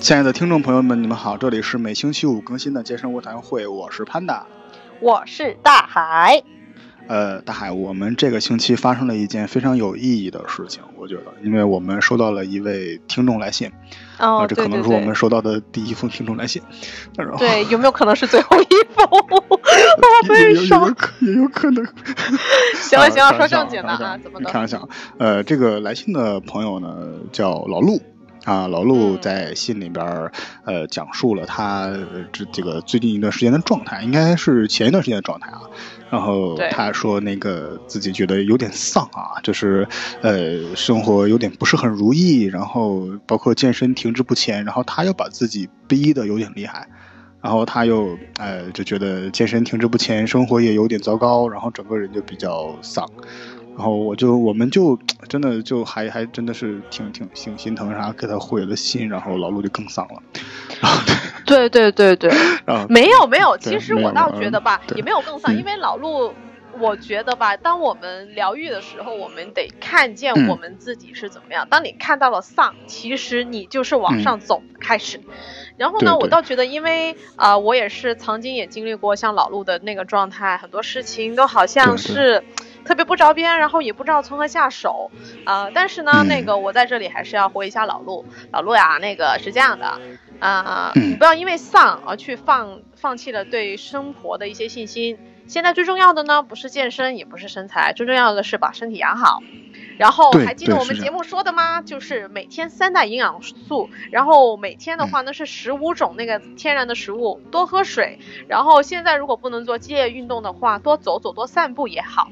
亲爱的听众朋友们，你们好，这里是每星期五更新的健身卧谈会，我是潘达，我是大海。呃，大海，我们这个星期发生了一件非常有意义的事情，我觉得，因为我们收到了一位听众来信，哦，这可能是我们收到的第一封听众来信。对，有没有可能是最后一封？也有有可也有可能。行了行了，说正经的啊，怎么的？开玩笑，呃，这个来信的朋友呢，叫老陆。啊，老陆在信里边呃，讲述了他这这个最近一段时间的状态，应该是前一段时间的状态啊。然后他说那个自己觉得有点丧啊，就是呃，生活有点不是很如意，然后包括健身停滞不前，然后他又把自己逼得有点厉害，然后他又呃就觉得健身停滞不前，生活也有点糟糕，然后整个人就比较丧。然后我就，我们就 真的就还还真的是挺挺挺心疼啥，给他毁了心，然后老陆就更丧了。对对对对，没有没有，其实我倒觉得吧，也没有更丧，因为老陆，我觉得吧，当我们疗愈的时候，我们得看见我们自己是怎么样。当你看到了丧，其实你就是往上走开始。然后呢，我倒觉得，因为啊，我也是曾经也经历过像老陆的那个状态，很多事情都好像是。特别不着边，然后也不知道从何下手，啊！但是呢，那个我在这里还是要回一下老陆，老陆呀，那个是这样的，啊，你不要因为丧而去放放弃了对生活的一些信心。现在最重要的呢，不是健身，也不是身材，最重要的是把身体养好。然后还记得我们节目说的吗？就是每天三大营养素，然后每天的话呢是十五种那个天然的食物，多喝水。然后现在如果不能做激烈运动的话，多走走，多散步也好。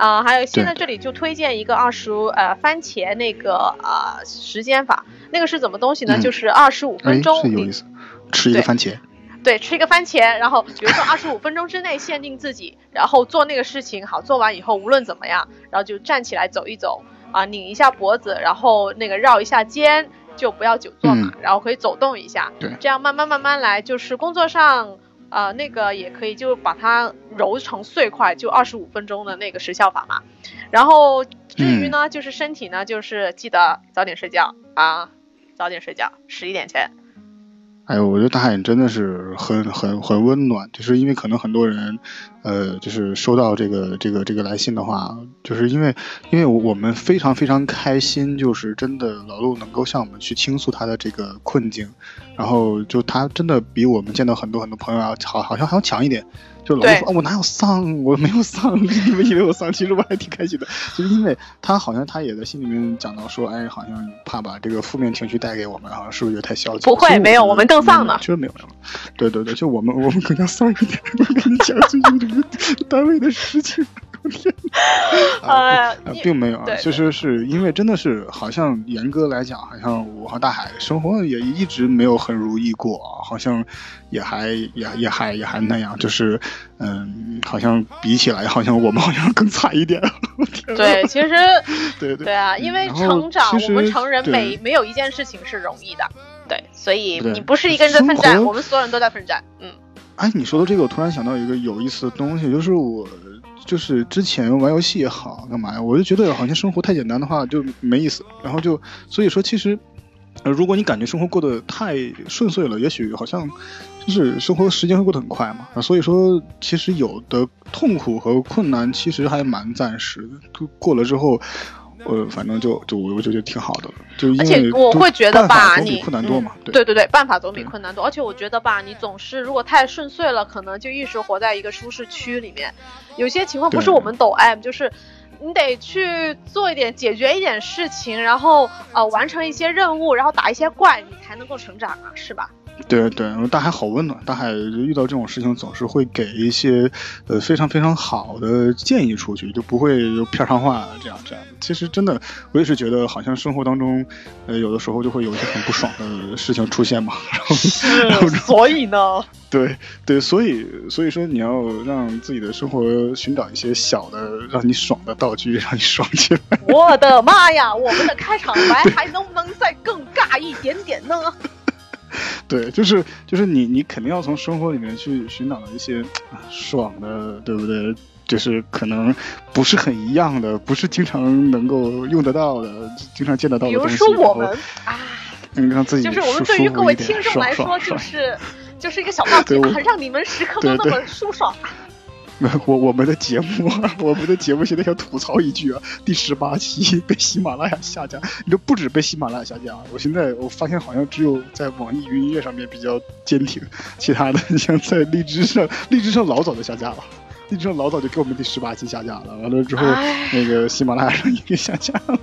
啊，还有现在这里就推荐一个二十呃番茄那个啊时间法，那个是怎么东西呢？就是二十五分钟，有意思，吃一个番茄，对，吃一个番茄，然后比如说二十五分钟之内限定自己，然后做那个事情，好做完以后无论怎么样，然后就站起来走一走啊，拧一下脖子，然后那个绕一下肩，就不要久坐嘛，然后可以走动一下，对，这样慢慢慢慢来，就是工作上。啊，那个也可以，就把它揉成碎块，就二十五分钟的那个时效法嘛。然后至于呢，就是身体呢，就是记得早点睡觉啊，早点睡觉，十一点前。哎呦，我觉得大海真的是很很很温暖，就是因为可能很多人，呃，就是收到这个这个这个来信的话，就是因为因为我们非常非常开心，就是真的老陆能够向我们去倾诉他的这个困境，然后就他真的比我们见到很多很多朋友要好，好像还要强一点。就老说，我哪有丧？我没有丧，你们以为我丧？其实我还挺开心的，就是因为他好像他也在心里面讲到说，哎，好像怕把这个负面情绪带给我们，好像是不是有太消极？不会，没有，我们更丧呢。确实没有。对对对，就我们我们更加丧一点。我跟你讲最近这个单位的事情。天，啊，并没有啊，其实是因为真的是，好像严格来讲，好像我和大海生活也一直没有很如意过啊，好像也还也也还也还那样，就是嗯，好像比起来，好像我们好像更惨一点。对，其实对对对啊，因为成长，我们成人没没有一件事情是容易的，对，所以你不是一个人在奋战，我们所有人都在奋战，嗯。哎，你说的这个，我突然想到一个有意思的东西，就是我。就是之前玩游戏也好，干嘛呀？我就觉得好像生活太简单的话就没意思。然后就所以说，其实，如果你感觉生活过得太顺遂了，也许好像就是生活时间会过得很快嘛。所以说，其实有的痛苦和困难其实还蛮暂时的，过了之后。呃，反正就就我就觉得挺好的，就而且我会觉得吧，你困难多嘛，对对对，办法总比困难多。而且我觉得吧，你总是如果太顺遂了，可能就一直活在一个舒适区里面。有些情况不是我们抖 M，就是你得去做一点，解决一点事情，然后呃完成一些任务，然后打一些怪，你才能够成长啊，是吧？对对，大海好温暖，大海遇到这种事情总是会给一些呃非常非常好的建议出去，就不会有片上话这样这样。其实真的，我也是觉得好像生活当中，呃，有的时候就会有一些很不爽的事情出现嘛。然后，所以呢？对对，所以所以说你要让自己的生活寻找一些小的让你爽的道具，让你爽起来。我的妈呀！我们的开场白还能不能再更尬一点点呢？对，就是就是你你肯定要从生活里面去寻找一些爽的，对不对？就是可能不是很一样的，不是经常能够用得到的，经常见得到的东西。比如说我们啊，让自己就是我们对于各位听众来说，就 是就是一个小道具，让你们时刻都那么舒爽。我我们的节目，我们的节目现在想吐槽一句啊，第十八期被喜马拉雅下架，你这不止被喜马拉雅下架，我现在我发现好像只有在网易云音乐上面比较坚挺，其他的像在荔枝上，荔枝上老早就下架了，荔枝上老早就给我们第十八期下架了，完了之后那个喜马拉雅上也给下架了。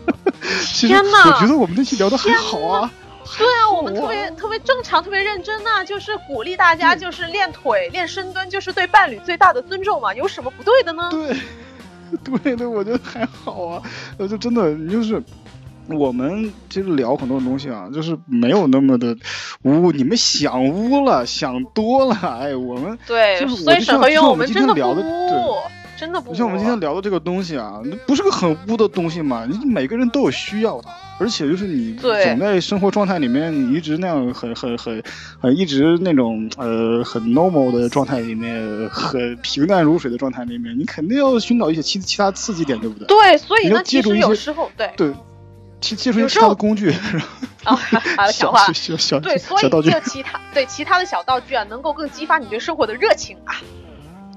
其实！我觉得我们那期聊的还好啊。对啊，我们特别特别正常，特别认真呐，就是鼓励大家，就是练腿、练深蹲，就是对伴侣最大的尊重嘛，有什么不对的呢？对，对对，我觉得还好啊，呃，就真的，就是我们其实聊很多东西啊，就是没有那么的污，你们想污了，想多了，哎，我们对，就是所以沈和勇，我们真的不污。真的不像我们今天聊的这个东西啊，那不是个很污的东西嘛？你每个人都有需要的，而且就是你总在生活状态里面，你一直那样很很很很一直那种呃很 normal 的状态里面，很平淡如水的状态里面，你肯定要寻找一些其其他刺激点，对不对？对，所以呢，其实有时候对对，借借助一些其他的工具，啊，小话小小对，所以就其他对其他的小道具啊，能够更激发你对生活的热情啊。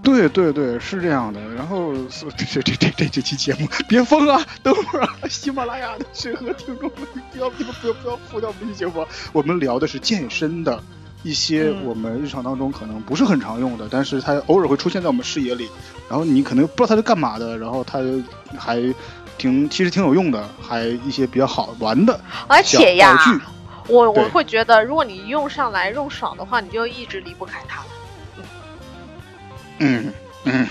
对对对，是这样的。然后这这这这这期节目别疯啊！等会儿啊，喜马拉雅的审核听众们，不要不要不要不要封掉我们这期节目。我们聊的是健身的一些我们日常当中可能不是很常用的，但是它偶尔会出现在我们视野里。然后你可能不知道它是干嘛的，然后它还挺其实挺有用的，还一些比较好玩的而且呀，我我会觉得，如果你用上来用爽的话，你就一直离不开它了。嗯嗯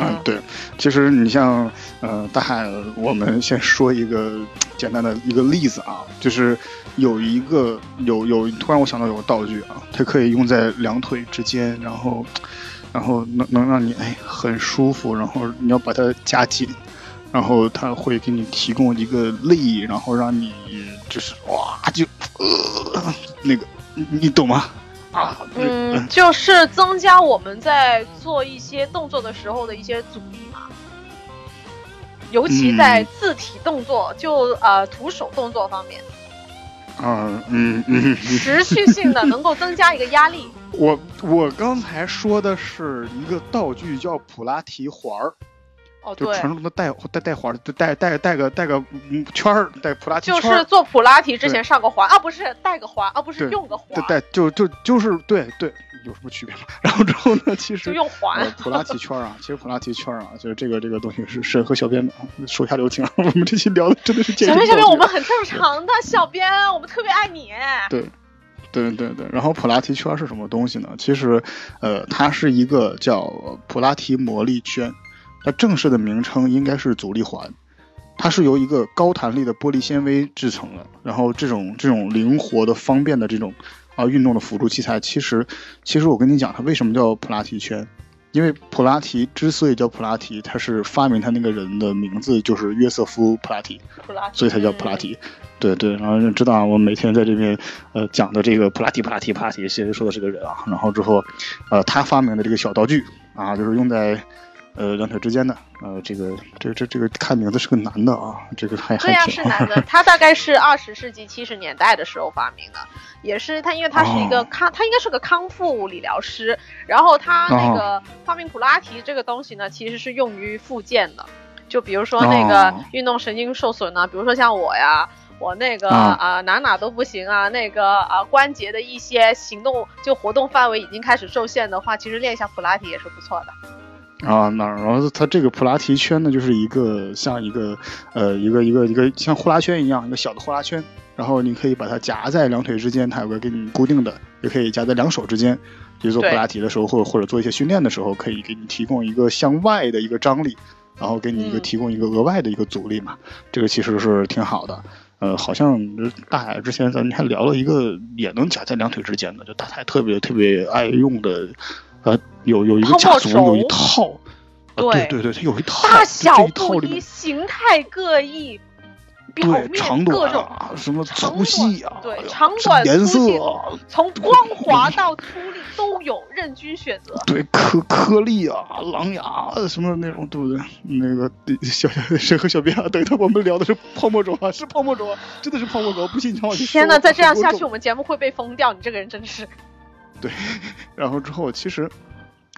嗯，对，其实你像呃大海，我们先说一个简单的一个例子啊，就是有一个有有突然我想到有个道具啊，它可以用在两腿之间，然后然后能能让你哎很舒服，然后你要把它夹紧，然后它会给你提供一个力，然后让你就是哇就呃那个你你懂吗？啊，嗯，就是增加我们在做一些动作的时候的一些阻力嘛，尤其在字体动作，就呃徒手动作方面。嗯，嗯嗯，持续性的能够增加一个压力。我我刚才说的是一个道具，叫普拉提环儿。哦，就传说中的带带带环，带带带个带个圈儿，带普拉提圈就是做普拉提之前上个环啊，不是带个环啊，不是用个环。带就就就是对对，有什么区别吗？然后之后呢，其实就用环普拉提圈啊，其实普拉提圈啊，就是这个这个东西是审核小编手下留情。我们这期聊的真的是小编小编，我们很正常的小编，我们特别爱你。对对对对，然后普拉提圈是什么东西呢？其实呃，它是一个叫普拉提魔力圈。它正式的名称应该是阻力环，它是由一个高弹力的玻璃纤维制成的。然后这种这种灵活的、方便的这种啊运动的辅助器材，其实其实我跟你讲，它为什么叫普拉提圈？因为普拉提之所以叫普拉提，它是发明它那个人的名字就是约瑟夫普拉提，所以它叫普拉提。对对，然后知道啊，我每天在这边呃讲的这个普拉提普拉提普拉提，其实说的是个人啊。然后之后呃，他发明的这个小道具啊，就是用在。呃，两腿之间的，呃，这个，这这这个看名字是个男的啊，这个还还对呀，是男的，他大概是二十世纪七十年代的时候发明的，也是他，因为他是一个康，他应该是个康复理疗师，然后他那个发明普拉提这个东西呢，其实是用于复健的，就比如说那个运动神经受损呢，比如说像我呀，我那个啊哪哪都不行啊，那个啊关节的一些行动就活动范围已经开始受限的话，其实练一下普拉提也是不错的。啊，那然后它这个普拉提圈呢，就是一个像一个呃一个一个一个像呼啦圈一样一个小的呼啦圈，然后你可以把它夹在两腿之间，它有个给你固定的，也可以夹在两手之间。就做普拉提的时候，或者或者做一些训练的时候，可以给你提供一个向外的一个张力，然后给你一个提供一个额外的一个阻力嘛。这个其实是挺好的。呃，好像大海之前咱们还聊了一个也能夹在两腿之间的，就大海特别特别爱用的，呃，有有一个家族有一套，对对对，它有一套，大小不一，形态各异。对，长短啊，什么粗细啊，对，长短颜色，从 光滑到粗粝都有，任君选择。对，颗颗粒啊，狼牙什么那种，对不对？那个小小谁和小编啊？等一下，我们聊的是泡沫轴啊，是泡沫轴啊，真的是泡沫轴，不信你让我去。天哪，再这样下去，我们节目会被封掉。你这个人真是。对，然后之后其实，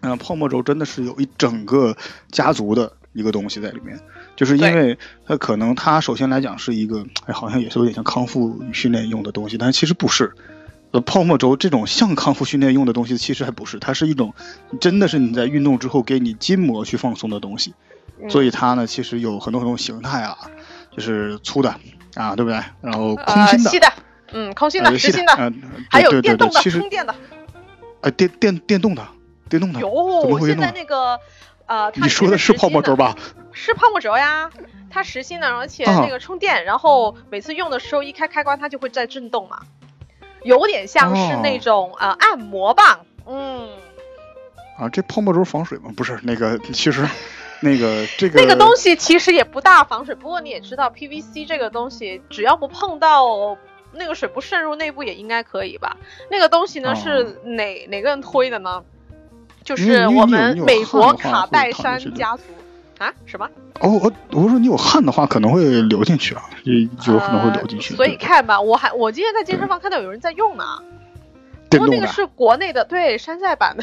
嗯，泡沫轴真的是有一整个家族的一个东西在里面。就是因为它可能它首先来讲是一个，哎，好像也是有点像康复训练用的东西，但是其实不是。呃，泡沫轴这种像康复训练用的东西，其实还不是，它是一种真的是你在运动之后给你筋膜去放松的东西。所以它呢，其实有很多很多形态啊，就是粗的啊，对不对？然后空心的，细的，嗯，空心的，实心的，还有电动的，充电的。呃，电电电动的，电动的。有，现在那个。呃，你说的是泡沫轴吧？是泡沫轴呀，它实心的，而且那个充电，然后每次用的时候一开开关，它就会在震动嘛，有点像是那种呃按摩棒，嗯。啊，这泡沫轴防水吗？不是，那个其实 那个这个那个东西其实也不大防水，不过你也知道，PVC 这个东西只要不碰到那个水不渗入内部也应该可以吧？那个东西呢是哪哪个人推的呢？就是我们美国卡戴珊家族啊？什么？哦，我我说你有汗的话可能会流进去啊，就有可能会流进去。所以看吧，我还我今天在健身房看到有人在用呢。不过那个是国内的，对山寨版的。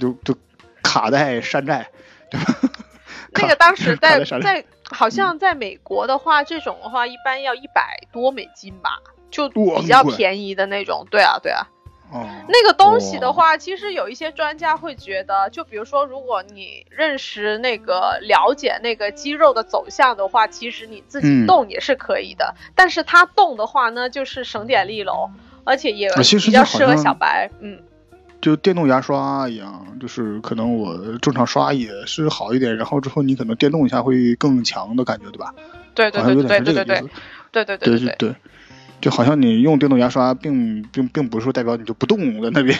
就就卡在山寨，对吧？那个当时 在在好像在美国的话，这种的话一般要一百多美金吧，就比较便宜的那种。对啊，对啊。那个东西的话，其实有一些专家会觉得，就比如说，如果你认识那个了解那个肌肉的走向的话，其实你自己动也是可以的。但是它动的话呢，就是省点力喽，而且也比较适合小白。嗯，就电动牙刷一样，就是可能我正常刷也是好一点，然后之后你可能电动一下会更强的感觉，对吧？对对对对对对对对对对对对对。就好像你用电动牙刷，并并并不是说代表你就不动在那边，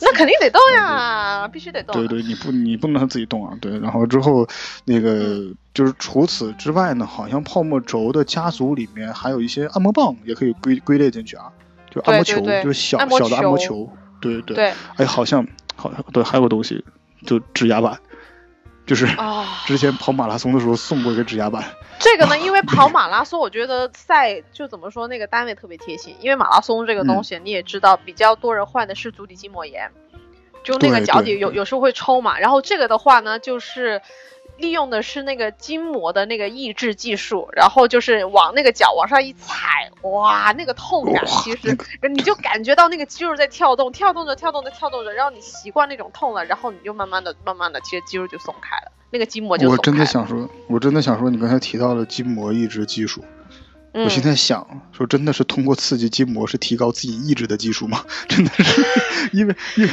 那肯定得动呀，必须得动。对对，你不你不能自己动啊。对，然后之后那个就是除此之外呢，好像泡沫轴的家族里面还有一些按摩棒也可以归归类进去啊，就按摩球，就是小小的按摩球。对对对。哎，好像好像对，还有个东西，就指压板，就是 之前跑马拉松的时候送过一个指压板。这个呢，因为跑马拉松，我觉得赛就怎么说，那个单位特别贴心。因为马拉松这个东西，你也知道，比较多人患的是足底筋膜炎，就那个脚底有有时候会抽嘛。然后这个的话呢，就是利用的是那个筋膜的那个抑制技术，然后就是往那个脚往上一踩，哇，那个痛感其实你就感觉到那个肌肉在跳动，跳动着跳动着跳动着，然后你习惯那种痛了，然后你就慢慢的慢慢的，其实肌肉就松开了。那个筋膜就我真的想说，我真的想说，你刚才提到了筋膜抑制技术，我现在想说，真的是通过刺激筋膜是提高自己意志的技术吗？真的是，因为因为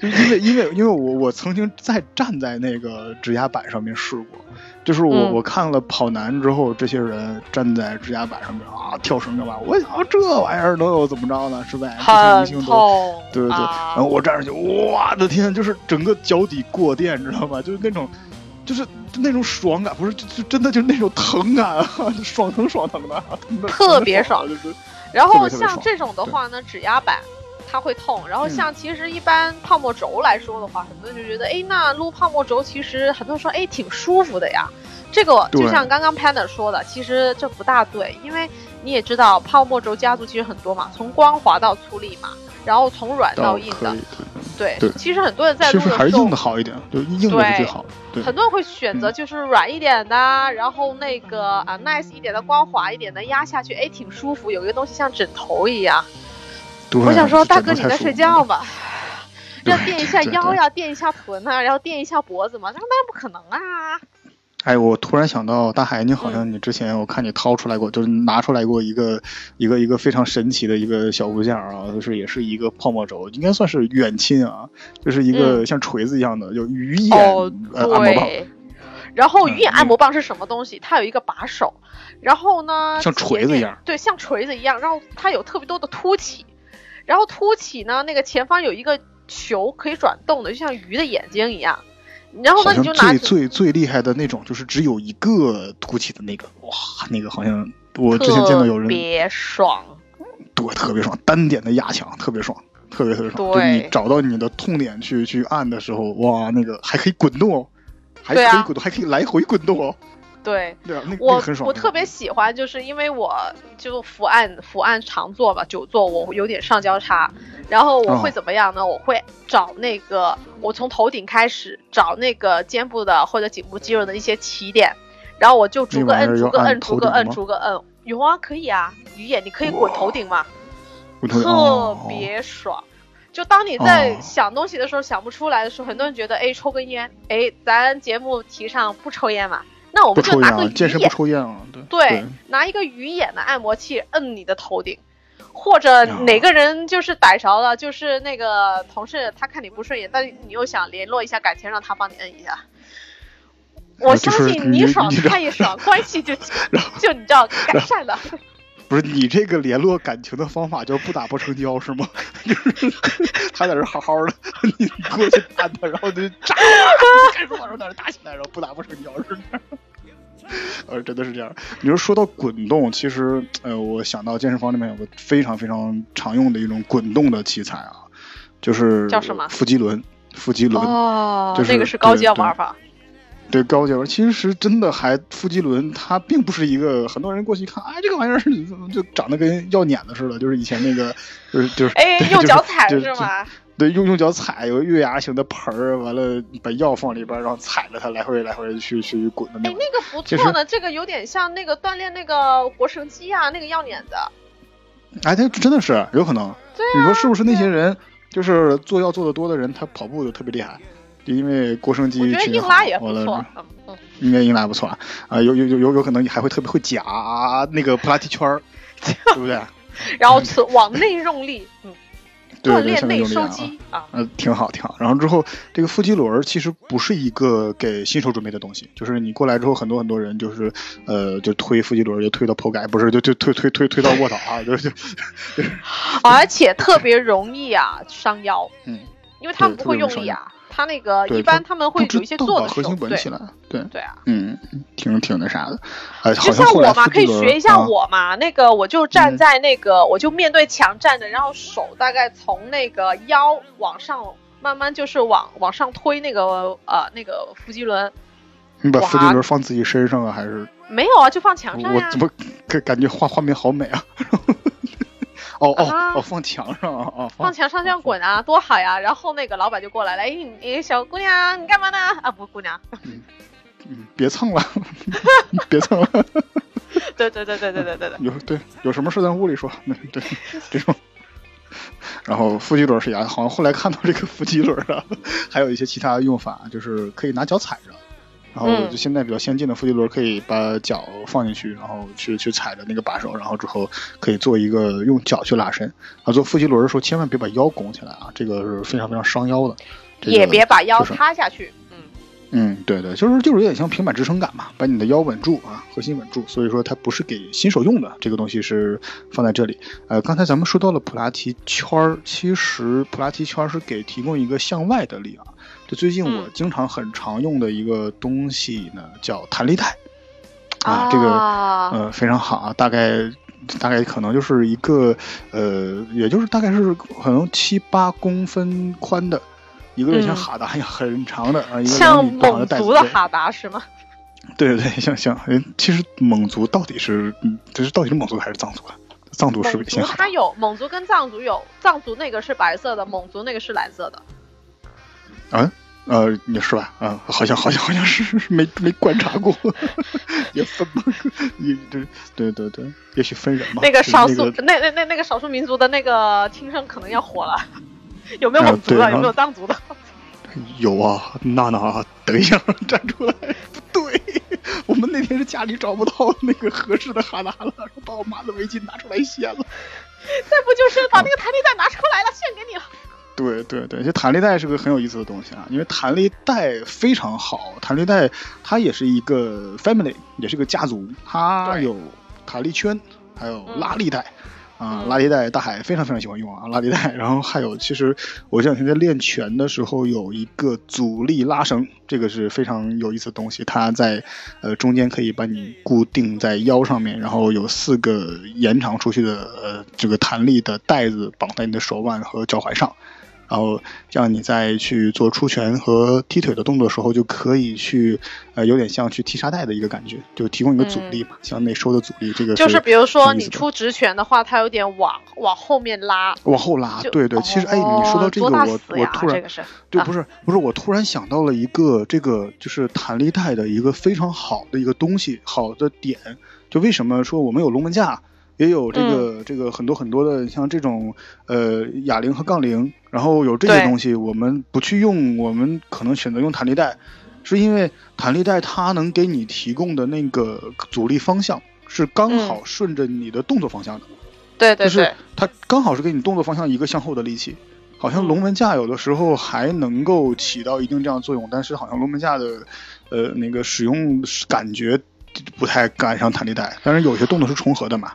因为因为因为我我曾经在站在那个指压板上面试过，就是我我看了跑男之后，这些人站在指压板上面啊跳绳干嘛？我想这玩意儿能有怎么着呢？是吧？对对对。然后我站上去，我的天，就是整个脚底过电，知道吗？就是那种。就是那种爽感，不是就就真的就是那种疼感，爽疼爽疼的，特别爽。然后像这种的话呢，指压板它会痛。然后像其实一般泡沫轴来说的话，很多人就觉得，哎，那撸泡沫轴其实很多人说，哎，挺舒服的呀。这个就像刚刚 Panda 说的，其实这不大对，因为你也知道泡沫轴家族其实很多嘛，从光滑到粗粝嘛。然后从软到硬的，对，其实很多人在撸还是硬的好一点，就硬的最好。对很多人会选择就是软一点的，然后那个啊 nice 一点的、光滑一点的压下去，哎，挺舒服，有一个东西像枕头一样。我想说，大哥你在睡觉吧？要垫一下腰呀，垫一下臀啊，然后垫一下脖子嘛，那那不可能啊。哎，我突然想到，大海，你好像你之前我看你掏出来过，就是拿出来过一个一个一个非常神奇的一个小物件啊，就是也是一个泡沫轴，应该算是远亲啊，就是一个像锤子一样的，有鱼眼按摩棒。然后鱼眼按摩棒是什么东西？它有一个把手，然后呢，像锤子一样，对，像锤子一样，然后它有特别多的凸起，然后凸起呢，那个前方有一个球可以转动的，就像鱼的眼睛一样。然后呢，你就拿最最最厉害的那种，就是只有一个凸起的那个，哇，那个好像我之前见到有人特别爽，对，特别爽，单点的压强特别爽，特别特别爽。对，你找到你的痛点去去按的时候，哇，那个还可以滚动哦，还可以滚动，还可以来回滚动哦。对，对啊，那我很爽。我特别喜欢，就是因为我就伏案伏案常坐吧，久坐我有点上交叉，然后我会怎么样呢？我会找那个，我从头顶开始找那个肩部的或者颈部肌肉的一些起点，然后我就逐个摁，逐个摁，逐个摁，逐个摁。有啊，可以啊，鱼眼你可以滚头顶嘛，特别爽。就当你在想东西的时候想不出来的时候，很多人觉得，哎，抽根烟，哎，咱节目提倡不抽烟嘛。那我们就拿个鱼眼，对，拿一个鱼眼的按摩器摁你的头顶，或者哪个人就是逮着了，就是那个同事他看你不顺眼，但你又想联络一下感情，让他帮你摁一下。我相信你爽他也爽，关系就就你知道 改善了。不是你这个联络感情的方法叫不打不成交是吗？就是他在这好好的，你过去打他，然后就炸，开始在这打起来，然后不打不成交是吗？呃，真的是这样。你说说到滚动，其实呃，我想到健身房里面有个非常非常常用的一种滚动的器材啊，就是叫什么？腹肌轮。腹肌轮哦，就那个是高阶玩法。对高阶玩，其实真的还腹肌轮，它并不是一个很多人过去一看，哎，这个玩意儿就长得跟要碾子似的，就是以前那个，就是就是哎，用脚踩是吗？对，用用脚踩，有个月牙形的盆儿，完了把药放里边，然后踩着它来回来回去去滚的那种。哎，那个不错呢，这个有点像那个锻炼那个腘绳肌啊，那个要脸的。哎，他真的是有可能。对你说是不是那些人，就是做药做的多的人，他跑步就特别厉害？就因为腘绳肌我觉得硬拉也不错。应该硬拉不错啊，有有有有有可能你还会特别会夹那个 普拉提圈儿，对不对？然后往内用力，嗯。锻炼内收肌啊，嗯，挺好挺好。然后之后这个腹肌轮其实不是一个给新手准备的东西，就是你过来之后，很多很多人就是呃，就推腹肌轮就推到剖盖，不是就就推推推推到卧倒啊，就就。而且特别容易啊，伤腰。嗯，因为他们不会用力啊。他那个一般他们会有一些做的核心稳起来，对对啊，嗯，挺挺那啥的，哎，就像我嘛，可以学一下我嘛，那个我就站在那个，我就面对墙站着，然后手大概从那个腰往上慢慢就是往往上推那个呃那个腹肌轮。你把腹肌轮放自己身上啊，还是？没有啊，就放墙上我怎么感感觉画画面好美啊？哦哦哦，放墙上啊啊！放墙上这样滚啊，多好呀！然后那个老板就过来了，哎，你小姑娘，你干嘛呢？啊，不，姑娘，嗯嗯，别蹭了，别蹭了。对对对对对对对对。有对有什么事在屋里说，对这种。然后腹肌轮是牙，好像后来看到这个腹肌轮啊，还有一些其他用法，就是可以拿脚踩着。然后就现在比较先进的腹肌轮，可以把脚放进去，然后去去踩着那个把手，然后之后可以做一个用脚去拉伸。啊，做腹肌轮的时候千万别把腰拱起来啊，这个是非常非常伤腰的。也别把腰塌下去。嗯嗯，对对，就是就是有点像平板支撑杆嘛，把你的腰稳住啊，核心稳住。所以说它不是给新手用的，这个东西是放在这里。呃，刚才咱们说到了普拉提圈儿，其实普拉提圈是给提供一个向外的力啊。就最近我经常很常用的一个东西呢，叫弹力带，啊，这个呃非常好啊，大概大概可能就是一个呃，也就是大概是可能七八公分宽的，一个像哈达一样很长的啊，一个像蒙族的哈达是吗？对对对，像像，其实蒙族到底是，这是到底是蒙族还是藏族啊？藏族是蒙族，它有蒙族跟藏族有，藏族那个是白色的，蒙族那个是蓝色的。嗯，呃，你是吧？啊，好像好像好像是没没观察过，也分不，你这对对对，也许分人嘛。那个少数，那那那那个少数民族的那个听声可能要火了。有没有蒙族的？有没有藏族的？有啊，娜娜，等一下，站出来！不对，我们那天是家里找不到那个合适的哈达了，把我妈的围巾拿出来献了。再不就是把那个弹力带拿出来了，献给你了。对对对，这弹力带是个很有意思的东西啊，因为弹力带非常好，弹力带它也是一个 family，也是个家族，它有弹力圈，还有拉力带。啊，拉力带大海非常非常喜欢用啊，拉力带。然后还有，其实我这两天在练拳的时候，有一个阻力拉绳，这个是非常有意思的东西。它在呃中间可以把你固定在腰上面，然后有四个延长出去的呃这个弹力的带子绑在你的手腕和脚踝上。然后这样你在去做出拳和踢腿的动作的时候，就可以去，呃，有点像去踢沙袋的一个感觉，就提供一个阻力嘛，向内收的阻力。这个就是比如说你出直拳的话，它有点往往后面拉，往后拉。对对，其实哎，你说到这个，我我突然，对，不是不是，我突然想到了一个这个就是弹力带的一个非常好的一个东西，好的点，就为什么说我们有龙门架？也有这个这个很多很多的像这种呃哑铃和杠铃，然后有这些东西，我们不去用，我们可能选择用弹力带，是因为弹力带它能给你提供的那个阻力方向是刚好顺着你的动作方向的，对对对，就是它刚好是给你动作方向一个向后的力气，好像龙门架有的时候还能够起到一定这样作用，但是好像龙门架的呃那个使用感觉不太赶上弹力带，但是有些动作是重合的嘛。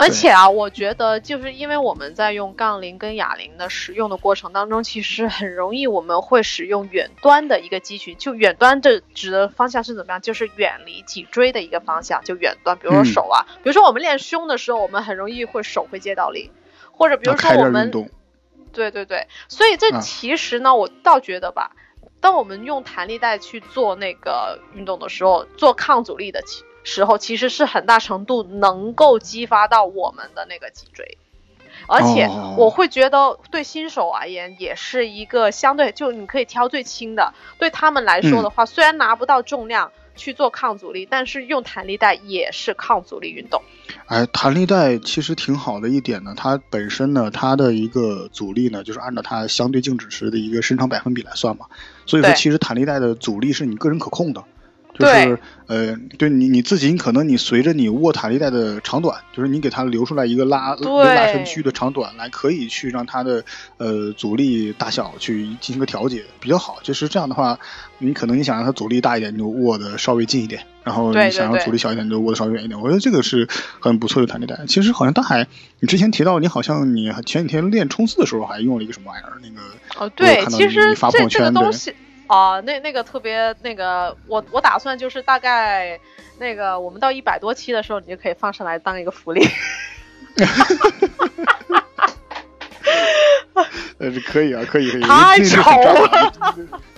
而且啊，我觉得就是因为我们在用杠铃跟哑铃的使用的过程当中，其实很容易我们会使用远端的一个肌群。就远端的指的方向是怎么样？就是远离脊椎的一个方向，就远端。比如说手啊，比如说我们练胸的时候，我们很容易会手会接到力，或者比如说我们，对对对。所以这其实呢，我倒觉得吧，当我们用弹力带去做那个运动的时候，做抗阻力的。时候其实是很大程度能够激发到我们的那个脊椎，而且我会觉得对新手而言也是一个相对就你可以挑最轻的，对他们来说的话，虽然拿不到重量去做抗阻力，但是用弹力带也是抗阻力运动。哎，弹力带其实挺好的一点呢，它本身呢它的一个阻力呢就是按照它相对静止时的一个伸长百分比来算嘛，所以说其实弹力带的阻力是你个人可控的。就是呃，对你你自己，你可能你随着你握弹力带的长短，就是你给它留出来一个拉拉伸区域的长短来，可以去让它的呃阻力大小去进行个调节，比较好。就是这样的话，你可能你想让它阻力大一点，你就握的稍微近一点；然后你想要阻力小一点，你就握的稍微远一点。我觉得这个是很不错的弹力带。其实好像大海，你之前提到你好像你前几天练冲刺的时候还用了一个什么玩意儿？那个哦，对，其实这这个东西。啊，那那个特别那个，我我打算就是大概那个我们到一百多期的时候，你就可以放上来当一个福利。呃，可以啊，可以可以。太丑了，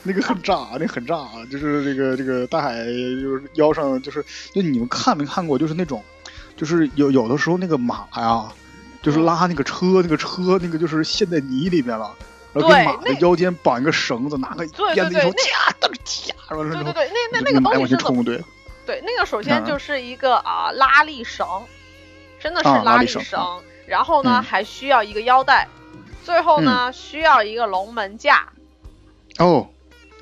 那个很炸，那个很炸，就是这个这个大海，就是腰上就是，就你们看没看过？就是那种，就是有有的时候那个马呀，就是拉那个车，那个车那个就是陷在泥里面了。然后给马的腰间绑一个绳子，拿个鞭子一抽，掐，当掐，对对对，那那那个东西是怎么？对，对，那个首先就是一个啊拉力绳，真的是拉力绳。然后呢，还需要一个腰带，最后呢需要一个龙门架。哦，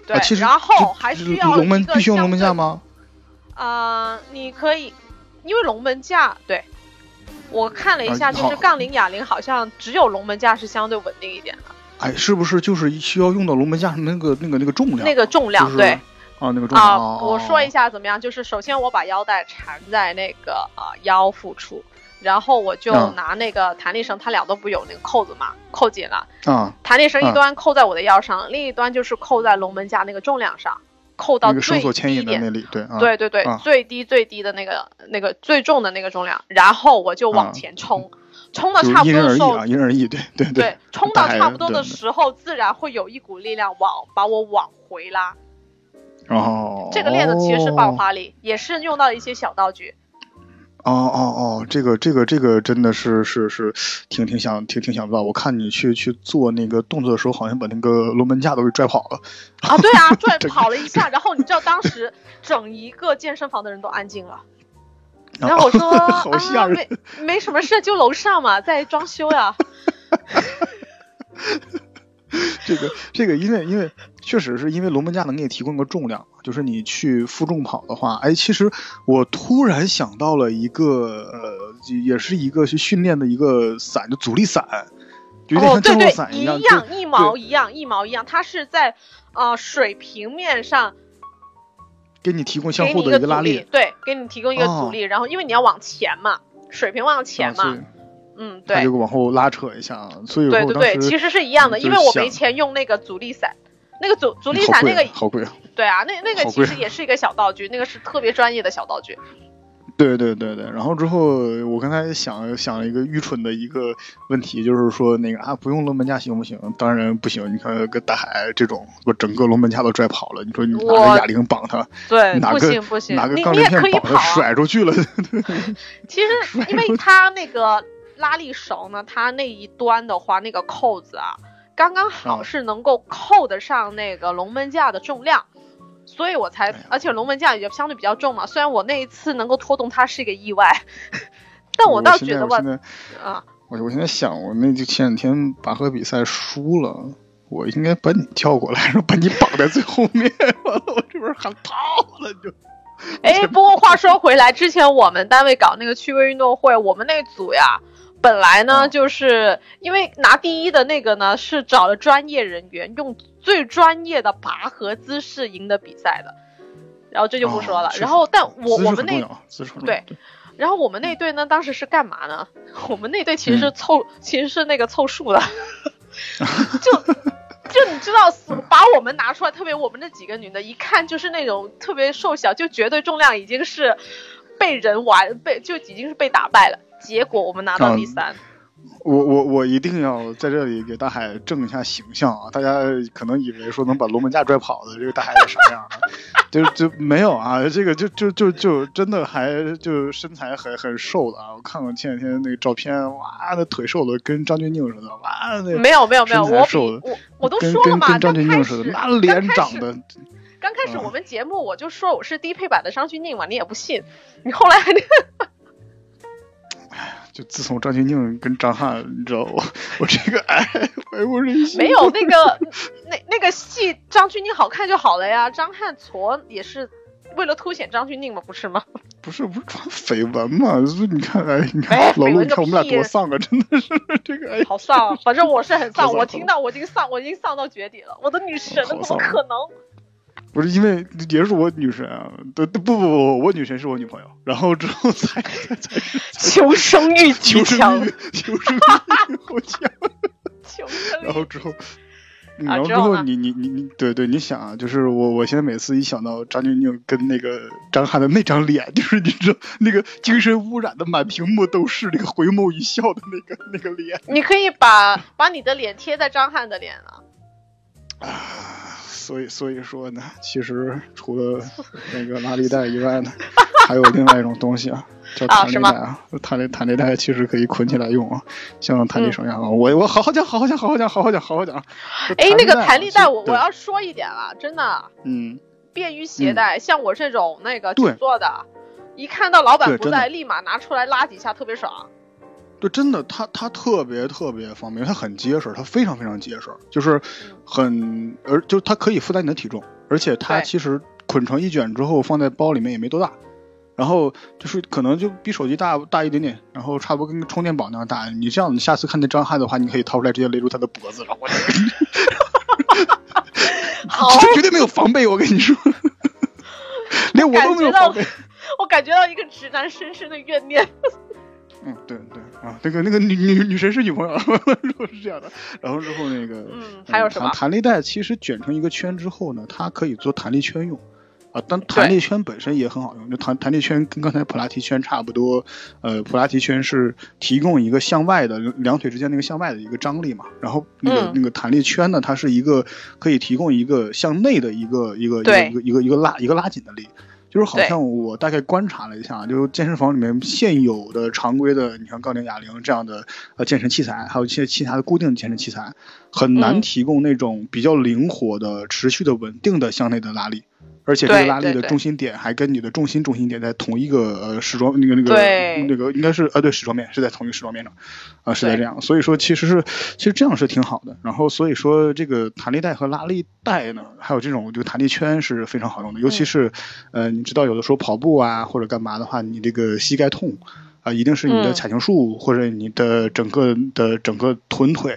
对，然后还需要龙门，必须用龙门架吗？啊，你可以，因为龙门架，对我看了一下，就是杠铃、哑铃好像只有龙门架是相对稳定一点的。哎，是不是就是需要用到龙门架上那个那个那个重量？那个重量，对，啊，那个重量。啊，我说一下怎么样？就是首先我把腰带缠在那个啊腰腹处，然后我就拿那个弹力绳，它俩都不有那个扣子嘛，扣紧了。啊。弹力绳一端扣在我的腰上，另一端就是扣在龙门架那个重量上，扣到最低点。对对对对，最低最低的那个那个最重的那个重量，然后我就往前冲。冲到差不多的时候，因人而异，对对对，冲到差不多的时候，自然会有一股力量往把我往回拉。哦，这个练的其实是爆发力，也是用到一些小道具。哦哦哦，这个这个这个真的是是是挺挺想挺挺想不到。我看你去去做那个动作的时候，好像把那个龙门架都给拽跑了。啊，对啊，拽跑了一下，然后你知道当时整一个健身房的人都安静了。然后我说啊，没没什么事，就楼上嘛，在装修呀。这 个这个，因为因为确实是因为龙门架能给你提供个重量，就是你去负重跑的话，哎，其实我突然想到了一个呃，也是一个去训练的一个伞，就阻力伞，有点像降落伞一样，一毛一样，一毛一样，它是在呃水平面上给你提供相互的一个拉力，对，给你提供一个阻力，然后因为你要往前嘛，水平往前嘛。嗯，对，往后拉扯一下，所以对对对，其实是一样的，因为我没钱用那个阻力伞，那个阻阻力伞那个好贵啊，对啊，那那个其实也是一个小道具，那个是特别专业的小道具。对对对对，然后之后我刚才想想了一个愚蠢的一个问题，就是说那个啊，不用龙门架行不行？当然不行，你看跟大海这种，我整个龙门架都拽跑了，你说你拿个哑铃绑他，对，不行不行，拿个钢片绑他甩出去了。其实因为他那个。拉力绳呢？它那一端的话，那个扣子啊，刚刚好是能够扣得上那个龙门架的重量，所以我才，而且龙门架也相对比较重嘛。虽然我那一次能够拖动它是一个意外，但我倒觉得吧，啊，我我现在想，我那就前两天拔河比赛输了，我应该把你叫过来，然后把你绑在最后面，完了我这边喊跑了就。哎，不过话说回来，之前我们单位搞那个趣味运动会，我们那组呀。本来呢，就是因为拿第一的那个呢，是找了专业人员，用最专业的拔河姿势赢得比赛的，然后这就不说了。然后，但我我们那对，然后我们那队呢，当时是干嘛呢？我们那队其实是凑，其实是那个凑数的，就就你知道，把我们拿出来，特别我们那几个女的，一看就是那种特别瘦小，就绝对重量已经是被人玩，被就已经是被打败了。结果我们拿到第三，我我我一定要在这里给大海正一下形象啊！大家可能以为说能把龙门架拽跑的这个大海是什么样的，就就没有啊！这个就就就就真的还就身材很很瘦的啊！我看过前两天那个照片，哇，那腿瘦的跟张钧甯似的，哇，那没有没有没有，我我我都说了嘛，跟张钧甯似的，那脸长得。刚开始我们节目我就说我是低配版的张钧甯嘛，你也不信，你后来还。就自从张钧甯跟张翰，你知道我我这个爱怀不人心。没有那个那那个戏，张钧甯好看就好了呀。张翰矬也是为了凸显张钧甯嘛，不是吗？不是不是传绯闻嘛？你看哎，你看老陆，你看我们俩多丧啊！真的是这个哎，好丧。啊反正我是很丧，我听到我已经丧，我已经丧到绝底了。我的女神，怎么可能？不是因为也是我女神啊，不不不不，我女神是我女朋友，然后之后才才才求生欲求生欲求生欲好强，求生然后之后，然后之后你你你你对对，你想啊，就是我我现在每次一想到张钧甯跟那个张翰的那张脸，就是你知道那个精神污染的满屏幕都是那个回眸一笑的那个 那个脸，你可以把把你的脸贴在张翰的脸啊。啊。所以，所以说呢，其实除了那个拉力带以外呢，还有另外一种东西啊，叫弹力带啊。弹力弹力带其实可以捆起来用啊，像弹力绳一样啊。我我好好讲，好好讲，好好讲，好好讲，好好讲。哎，那个弹力带，我我要说一点啊，真的，嗯，便于携带。像我这种那个久坐的，一看到老板不在，立马拿出来拉几下，特别爽。对，真的，它它特别特别方便，它很结实，它非常非常结实，就是很，而就它可以负担你的体重，而且它其实捆成一卷之后放在包里面也没多大，然后就是可能就比手机大大一点点，然后差不多跟个充电宝那样大。你这样，你下次看那张翰的话，你可以掏出来直接勒住他的脖子，然后，好，绝对没有防备，我跟你说，连我都没有防备，我感觉到一个直男深深的怨念。嗯，对对啊，那个那个女女女神是女朋友，如 果是这样的，然后之后那个，嗯，还有什么？弹力带其实卷成一个圈之后呢，它可以做弹力圈用，啊，但弹力圈本身也很好用。就弹弹力圈跟刚才普拉提圈差不多，呃，普拉提圈是提供一个向外的两腿之间那个向外的一个张力嘛，然后那个那个弹力圈呢，它是一个可以提供一个向内的一个一个一个一个一个拉一个拉紧的力。就是好像我大概观察了一下，就健身房里面现有的常规的，你像杠铃、哑铃这样的呃健身器材，还有一些其他的固定健身器材，很难提供那种比较灵活的、持续的、稳定的向内的拉力。而且这个拉力的重心点还跟你的重心重心点在同一个呃时装那个那个那个应该是呃对时装面是在同一个时装面上，啊是在这样，所以说其实是其实这样是挺好的。然后所以说这个弹力带和拉力带呢，还有这种这个弹力圈是非常好用的，尤其是呃你知道有的时候跑步啊或者干嘛的话，你这个膝盖痛啊，一定是你的髂胫束或者你的整个的整个臀腿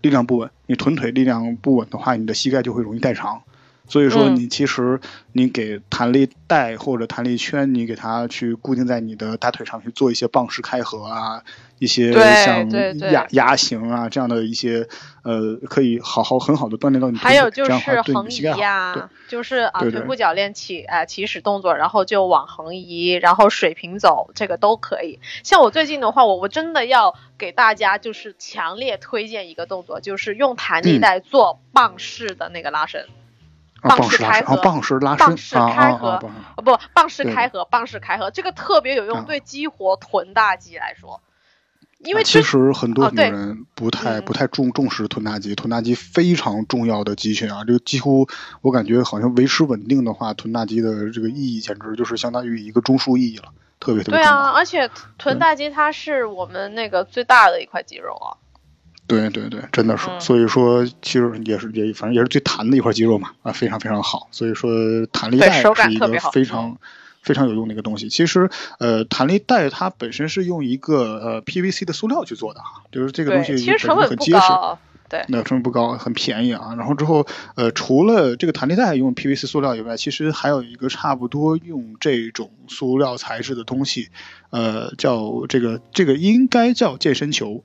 力量不稳，你臀腿力量不稳的话，你的膝盖就会容易代偿。所以说，你其实你给弹力带或者弹力圈，你给它去固定在你的大腿上去做一些棒式开合啊，一些像压压型啊这样的一些呃，可以好好很好的锻炼到你还有就是横移呀，就是啊腿部铰链起啊起始动作，然后就往横移，然后水平走，这个都可以。像我最近的话，我我真的要给大家就是强烈推荐一个动作，就是用弹力带做棒式的那个拉伸。棒式开合，棒式拉伸，棒式开合，不，棒式开合，棒式开合，这个特别有用，对激活臀大肌来说。因为其实很多很多人不太不太重重视臀大肌，臀大肌非常重要的肌群啊，这个几乎我感觉好像维持稳定的话，臀大肌的这个意义简直就是相当于一个中枢意义了，特别特别重要。对啊，而且臀大肌它是我们那个最大的一块肌肉啊。对对对，真的是，所以说其实也是也反正也是最弹的一块肌肉嘛，啊，非常非常好。所以说弹力带是一个非常非常有用的一个东西。其实呃，弹力带它本身是用一个呃 PVC 的塑料去做的哈，就是这个东西本身很结实，对，那成本不高，很便宜啊。然后之后呃，除了这个弹力带用 PVC 塑料以外，其实还有一个差不多用这种塑料材质的东西，呃，叫这个这个应该叫健身球。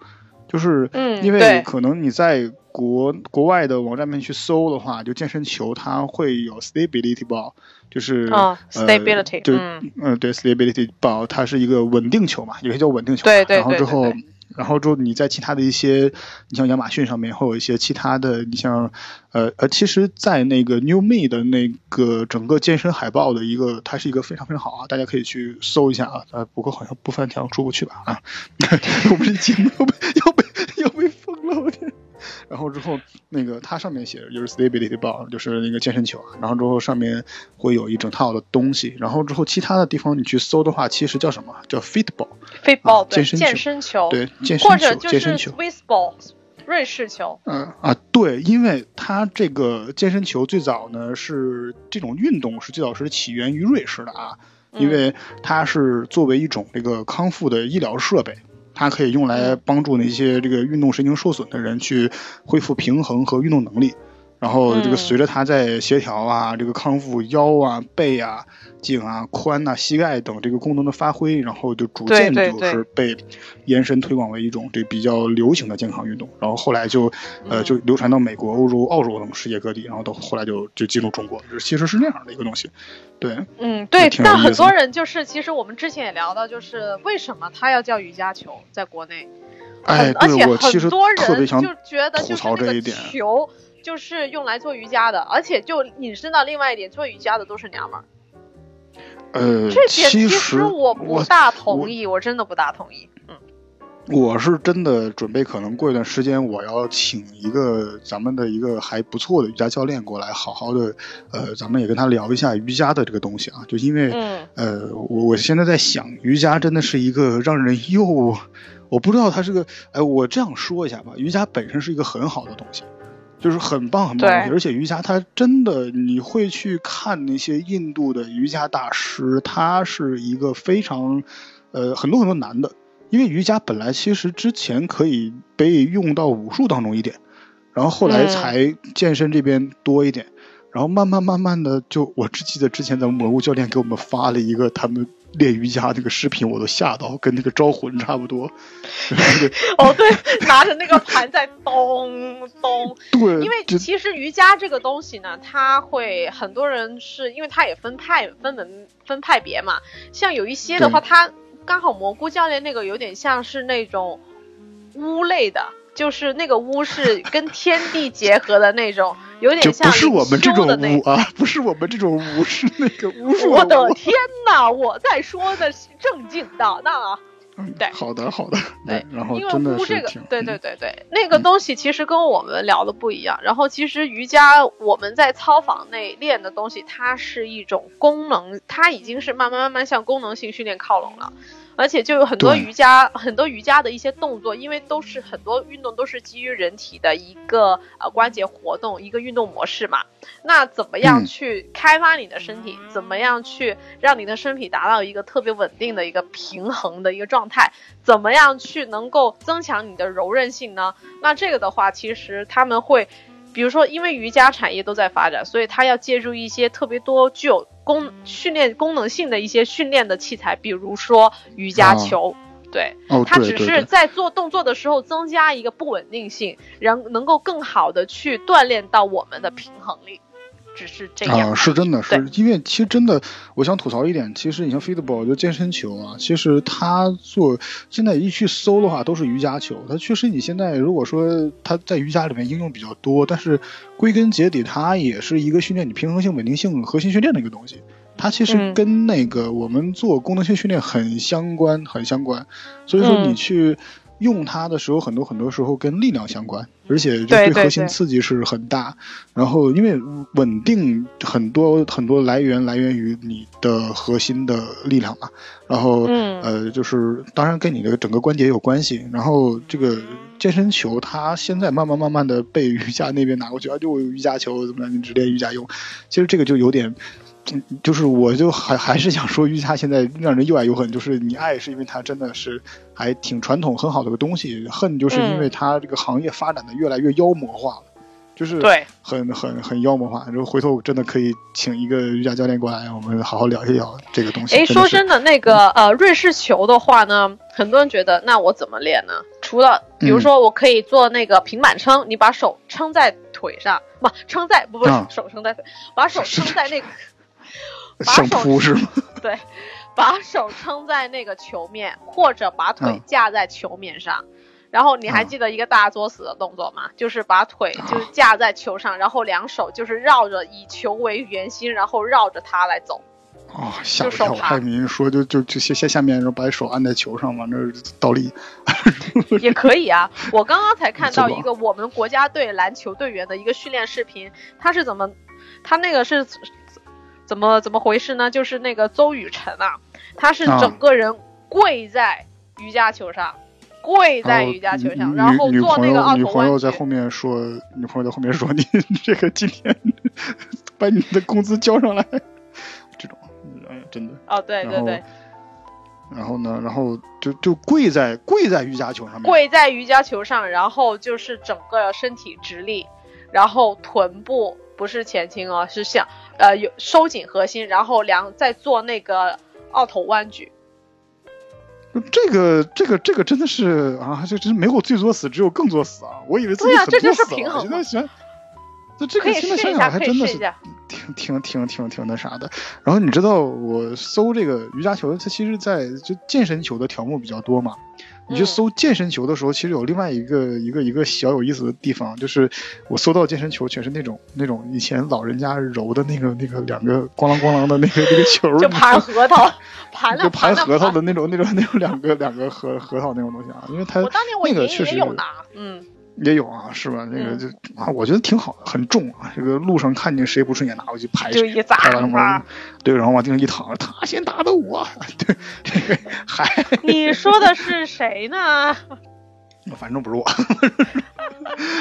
就是因为可能你在国国外的网站面去搜的话，就健身球它会有 stability ball，就是呃，stability，对嗯对 stability ball，它是一个稳定球嘛，有些叫稳定球，对对对，然后之后。然后之后你在其他的一些，你像亚马逊上面会有一些其他的，你像，呃呃，其实，在那个 New Me 的那个整个健身海报的一个，它是一个非常非常好啊，大家可以去搜一下啊，呃，不过好像不翻墙出不去吧啊，我们这节目要被要被要被封了，我天。然后之后，那个它上面写的就是 stability ball，就是那个健身球啊。然后之后上面会有一整套的东西。然后之后其他的地方你去搜的话，其实叫什么？叫 fit ball，健身健身球，对，健身球，或者就是 Swiss ball，瑞士球。嗯啊，对，因为它这个健身球最早呢是这种运动是最早是起源于瑞士的啊，因为它是作为一种这个康复的医疗设备。它可以用来帮助那些这个运动神经受损的人去恢复平衡和运动能力。然后这个随着他在协调啊，这个康复腰啊、背啊、颈啊、髋呐、膝盖等这个功能的发挥，然后就逐渐就是被延伸推广为一种这比较流行的健康运动。然后后来就呃就流传到美国、欧洲、澳洲等世界各地，然后到后来就就进入中国，其实是那样的一个东西。对，嗯，对。但很多人就是其实我们之前也聊到，就是为什么它要叫瑜伽球在国内？哎，而且很多人就觉得就是那个球。就是用来做瑜伽的，而且就引申到另外一点，做瑜伽的都是娘们儿。呃，这点其实我不大同意，我真的不大同意。嗯，我是真的准备，可能过一段时间我要请一个咱们的一个还不错的瑜伽教练过来，好好的，呃，咱们也跟他聊一下瑜伽的这个东西啊。就因为，呃，我我现在在想，瑜伽真的是一个让人又，我不知道它是个，哎，我这样说一下吧，瑜伽本身是一个很好的东西。就是很棒很棒的，而且瑜伽它真的，你会去看那些印度的瑜伽大师，他是一个非常，呃，很多很多男的，因为瑜伽本来其实之前可以被用到武术当中一点，然后后来才健身这边多一点，然后慢慢慢慢的就，我只记得之前咱们蘑菇教练给我们发了一个他们。练瑜伽这个视频我都吓到，跟那个招魂差不多。哦，对，拿着那个盘在咚咚。对，因为其实瑜伽这个东西呢，它会很多人是因为它也分派分门分派别嘛。像有一些的话，它刚好蘑菇教练那个有点像是那种屋类的。就是那个巫是跟天地结合的那种，有点像不是我们这种巫啊，不是我们这种巫，是那个巫术。我的天哪！我在说的是正经的那。对，好的好的，对，然后因为真的巫这个对对对对，那个东西其实跟我们聊的不一样。然后其实瑜伽我们在操房内练的东西，它是一种功能，它已经是慢慢慢慢向功能性训练靠拢了。而且就有很多瑜伽，很多瑜伽的一些动作，因为都是很多运动都是基于人体的一个呃关节活动一个运动模式嘛。那怎么样嗯去开发你的身体？怎么样去让你的身体达到一个特别稳定的一个平衡的一个状态？怎么样去能够增强你的柔韧性呢？那这个的话，其实他们会。比如说，因为瑜伽产业都在发展，所以它要借助一些特别多具有功训练功能性的一些训练的器材，比如说瑜伽球。对，哦，它只是在做动作的时候增加一个不稳定性，然能够更好的去锻炼到我们的平衡力，只是这样。啊，是真的，对是因为其实真的，我想吐槽一点，其实你像 fitball 就健身球啊，其实它做现在一去搜的话都是瑜伽球，它确实你现在如果说它在瑜伽里面应用比较多，但是归根结底它也是一个训练你平衡性、稳定性、核心训练的一个东西。它其实嗯跟那个我们做功能性训练很相关，很相关。所以说你嗯去用它的时候，很多很多时候跟力量相关，而且就对核心刺激是很大。然后因为稳定很多很多来源来源于你的核心的力量嘛，然后、嗯呃就是当然跟你的整个关节有关系。然后这个健身球它现在慢慢慢慢的被瑜伽那边拿过去，啊就瑜伽球怎么样，你只练瑜伽用。其实这个就有点。嗯，就是我就还还是想说，瑜伽现在让人又爱又恨。就是你爱是因为它真的是还挺传统很好的个东西，恨就是因为嗯它这个行业发展的越来越妖魔化了，就是对，很很很妖魔化。然后回头真的可以请一个瑜伽教练过来，我们好好聊一聊这个东西。哎，说真的，那个呃，瑞士球的话呢，很多人觉得，那我怎么练呢？除了比如嗯说，我可以做那个平板撑，你把手撑在腿上，不撑在不不是啊手撑在腿，把手撑在那个把相手扑是吗？对，把手撑在那个球面，或者把腿嗯架在球面上。然后你还嗯记得一个大作死的动作吗？就是把腿就是架在球上，然后两手就是绕着以球为圆心，然后绕着它来走。哦，吓我一跳！手还以为说就就就下下下面，然后把手按在球上，往那儿倒立。也可以啊。我刚刚才看到 一个我们国家队篮球队员的一个训练视频，他是怎么，他那个是怎么怎么回事呢？就是那个邹雨辰啊，他是啊整个人跪在瑜伽球上，跪在瑜伽球上，然后做那个女头弯举。朋友在后面说，女朋友在后面说你这个今天 把你的工资交上来，这种，哎，真的。哦，对对对，然后呢，然后就就跪在跪在瑜伽球上面，跪在瑜伽球上，然后就是整个身体直立，然后臀部不是前倾哦，是向呃有收紧核心，然后两再做那个二头弯举。这个这个这个真的是啊，这真没有最作死，只有更作死啊！我以为自己对啊这就很作死了，是平衡现在想，这这个现在想想还真的是。挺挺挺挺挺那啥的。然后你知道我搜这个瑜伽球，它其实在就健身球的条目比较多嘛。你去嗯。搜健身球的时候，其实有另外一个一个一个小有意思的地方，就是我搜到健身球全是那种那种以前老人家揉的那个那个两个咣啷咣啷的那个那个球，就盘核桃，盘就盘核桃的那种那种那种两个两个核核桃那种东西啊，因为它我当年我爷爷那个确实有拿，嗯，也有啊，是吧？那个嗯就啊，我觉得挺好的，很重啊。这个路上看见谁不顺眼，拿回去拍谁，就一砸拍完了砸往对，然后往地上一躺，他先打的我，对，这 个还 你说的是谁呢？反正不是我。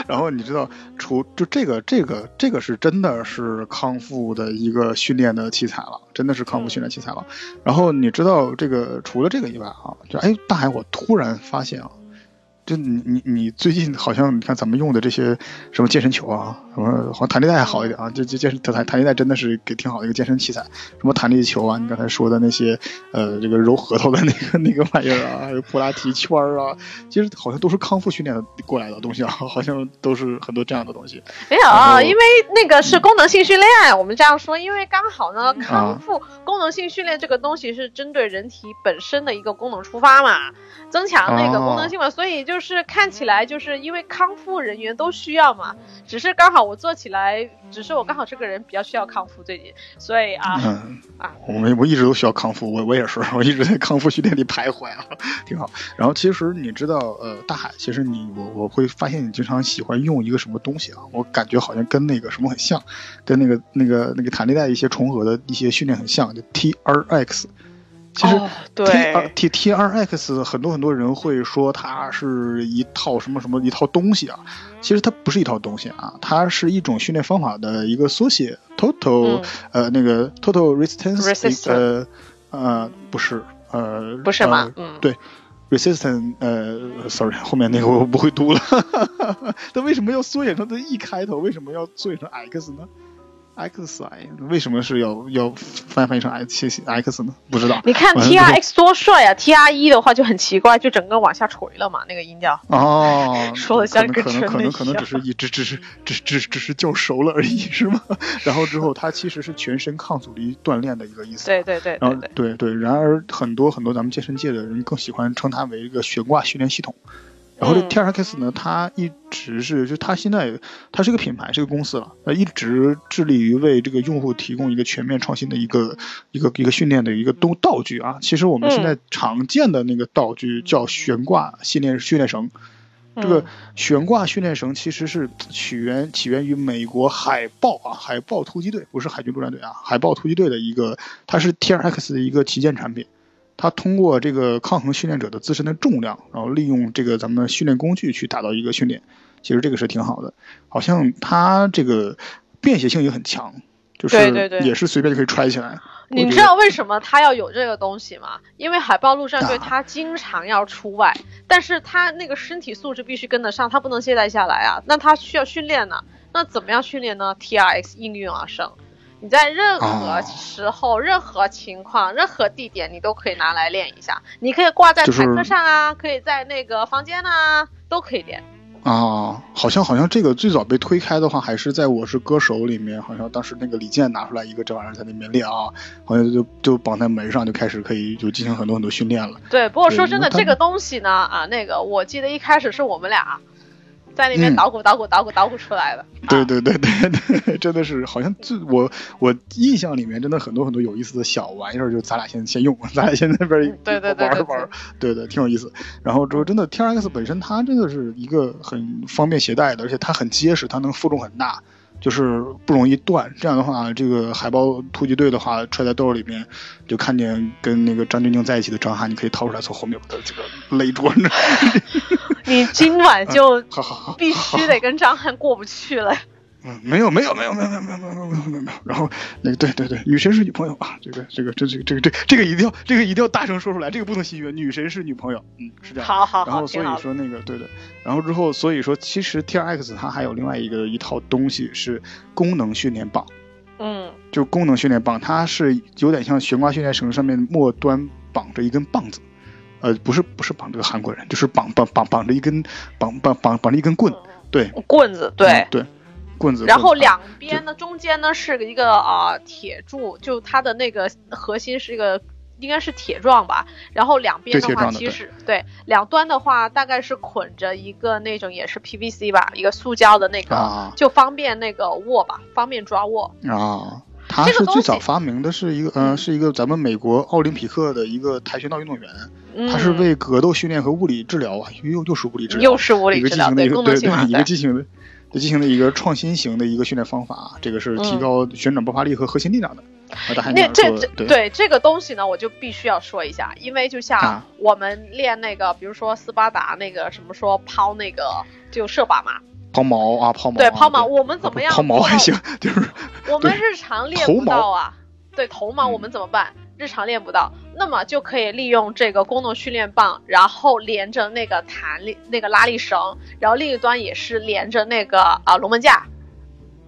然后你知道，除就这个这个这个是真的是康复的一个训练的器材了，真的是康复训练器材了。然后你知道这个除了这个以外啊，就哎大海，我突然发现啊。就你你你最近好像你看咱们用的这些什么健身球啊，什么好像弹力带还好一点啊，这这健身弹弹力带真的是给挺好的一个健身器材。什么弹力球啊，你刚才说的那些呃这个揉核桃的那个那个玩意儿啊，还有普拉提圈儿啊，其实好像都是康复训练的过来的东西啊，好像都是很多这样的东西。没有，因为那个是功能性训练，我们这样说，因为刚好呢，嗯康复功能性训练这个东西是针对人体本身的一个功能出发嘛，增强那个哦功能性嘛，所以就是就是看起来就是因为康复人员都需要嘛，只是刚好我做起来，只是我刚好这个人比较需要康复最近，所以啊啊，我们我一直都需要康复，我我也是，我一直在康复训练里徘徊啊，挺好。然后其实你知道，呃，大海，其实你我我会发现你经常喜欢用一个什么东西啊，我感觉好像跟那个什么很像，跟那个那个那个弹力带一些重合的一些训练很像，就 T R X。其实 T T T R X 很多很多人会说它是一套什么什么一套东西啊，其实它不是一套东西啊，它是一种训练方法的一个缩写，Total 呃那个 Total Resistance 呃呃不是呃不是吗？嗯。对，Resistance 呃 Sorry 后面那个我不会读了，它为什么要缩写成的 E 开头？为什么要缩写成 X 呢？X I 为什么是要要翻翻译成 X X 呢？不知道。你看 T R X 多帅啊！T R 一的话就很奇怪，就整个往下垂了嘛，那个音调。哦，说的像可能可能可能只是一只只是只只只是叫熟了而已，是吗？然后之后它其实是全身抗阻力锻炼的一个意思。对对对。然后对对，然而很多很多咱们健身界的人更喜欢称它为一个悬挂训练系统。然后这 T R X 呢，它一直是，就它现在它是一个品牌，是一个公司了，呃，一直致力于为这个用户提供一个全面创新的一个一个一个训练的一个东道具啊。其实我们现在常见的那个道具叫悬挂训练训练绳，这个悬挂训练绳其实是起源起源于美国海豹啊，海豹突击队不是海军陆战队啊，海豹突击队的一个，它是 T R X 的一个旗舰产品。它通过这个抗衡训练者的自身的重量，然后利用这个咱们训练工具去达到一个训练，其实这个是挺好的。好像它这个便携性也很强，就是也是随便就可以揣起来。你知道为什么他要有这个东西吗？因为海豹陆战队他经常要出外，但是他那个身体素质必须跟得上，他不能懈怠下来啊。那他需要训练呢，那怎么样训练呢？T R X 应运而生。你在任何时候、任何情况、任何地点，你都可以拿来练一下。你可以挂在台课上啊，可以在那个房间啊，都可以练。啊，好像好像这个最早被推开的话，还是在《我是歌手》里面，好像当时那个李健拿出来一个这玩意儿在那边练啊，好像就就绑在门上，就开始可以就进行很多很多训练了。对，不过说真的，这个东西呢，啊，那个我记得一开始是我们俩。在那边捣鼓捣鼓捣鼓捣鼓出来的，对对对对 对，真的是好像最我我印象里面真的很多很多有意思的小玩意儿，就咱俩先先用，咱俩先在那边对对对玩玩，对对，挺有意思。然后之后真的 T R X 本身它真的是一个很方便携带的，而且它很结实，它能负重很大。就是不容易断，这样的话，这个海豹突击队的话，揣在兜里面，就看见跟那个张钧甯在一起的张翰，你可以掏出来，从后面把他这个勒住。你今晚就 必须得跟张翰过不去了。嗯，没有没有没有没有没有没有没有没有没有没有。然后那个对对对，女神是女朋友啊，这个这个这这个这个这这个一定要这个一定要大声说出来，这个不能心虚。女神是女朋友，嗯，是这样。好好好。然后所以说那个对对，然后之后所以说其实 T R X 它还有另外一个一套东西是功能训练棒，嗯，就功能训练棒，它是有点像悬挂训练绳上面末端绑着一根棒子，呃，不是不是绑这个韩国人，就是绑绑绑绑着一根绑绑绑绑着一根棍，对，棍子，对对。棍子，然后两边呢，中间呢是一个啊铁柱，就它的那个核心是一个应该是铁状吧。然后两边的话，其实对两端的话，大概是捆着一个那种也是 PVC 吧，一个塑胶的那个，就方便那个握吧，方便抓握。啊，它是最早发明的是一个嗯，是一个咱们美国奥林匹克的一个跆拳道运动员，他是为格斗训练和物理治疗啊，又又是物理治疗，又是物理治疗，对，功能性一个进行的。进行了一个创新型的一个训练方法，这个是提高旋转爆发力和核心力量的。那这这对。这个东西呢，我就必须要说一下，因为就像我们练那个，比如说斯巴达那个什么说抛那个就射靶嘛，抛锚啊抛锚，对抛锚，我们怎么样抛锚还行，就是我们日常练不到啊，对头锚我们怎么办？日常练不到，那么就可以利用这个功能训练棒，然后连着那个弹力那个拉力绳，然后另一端也是连着那个啊龙门架，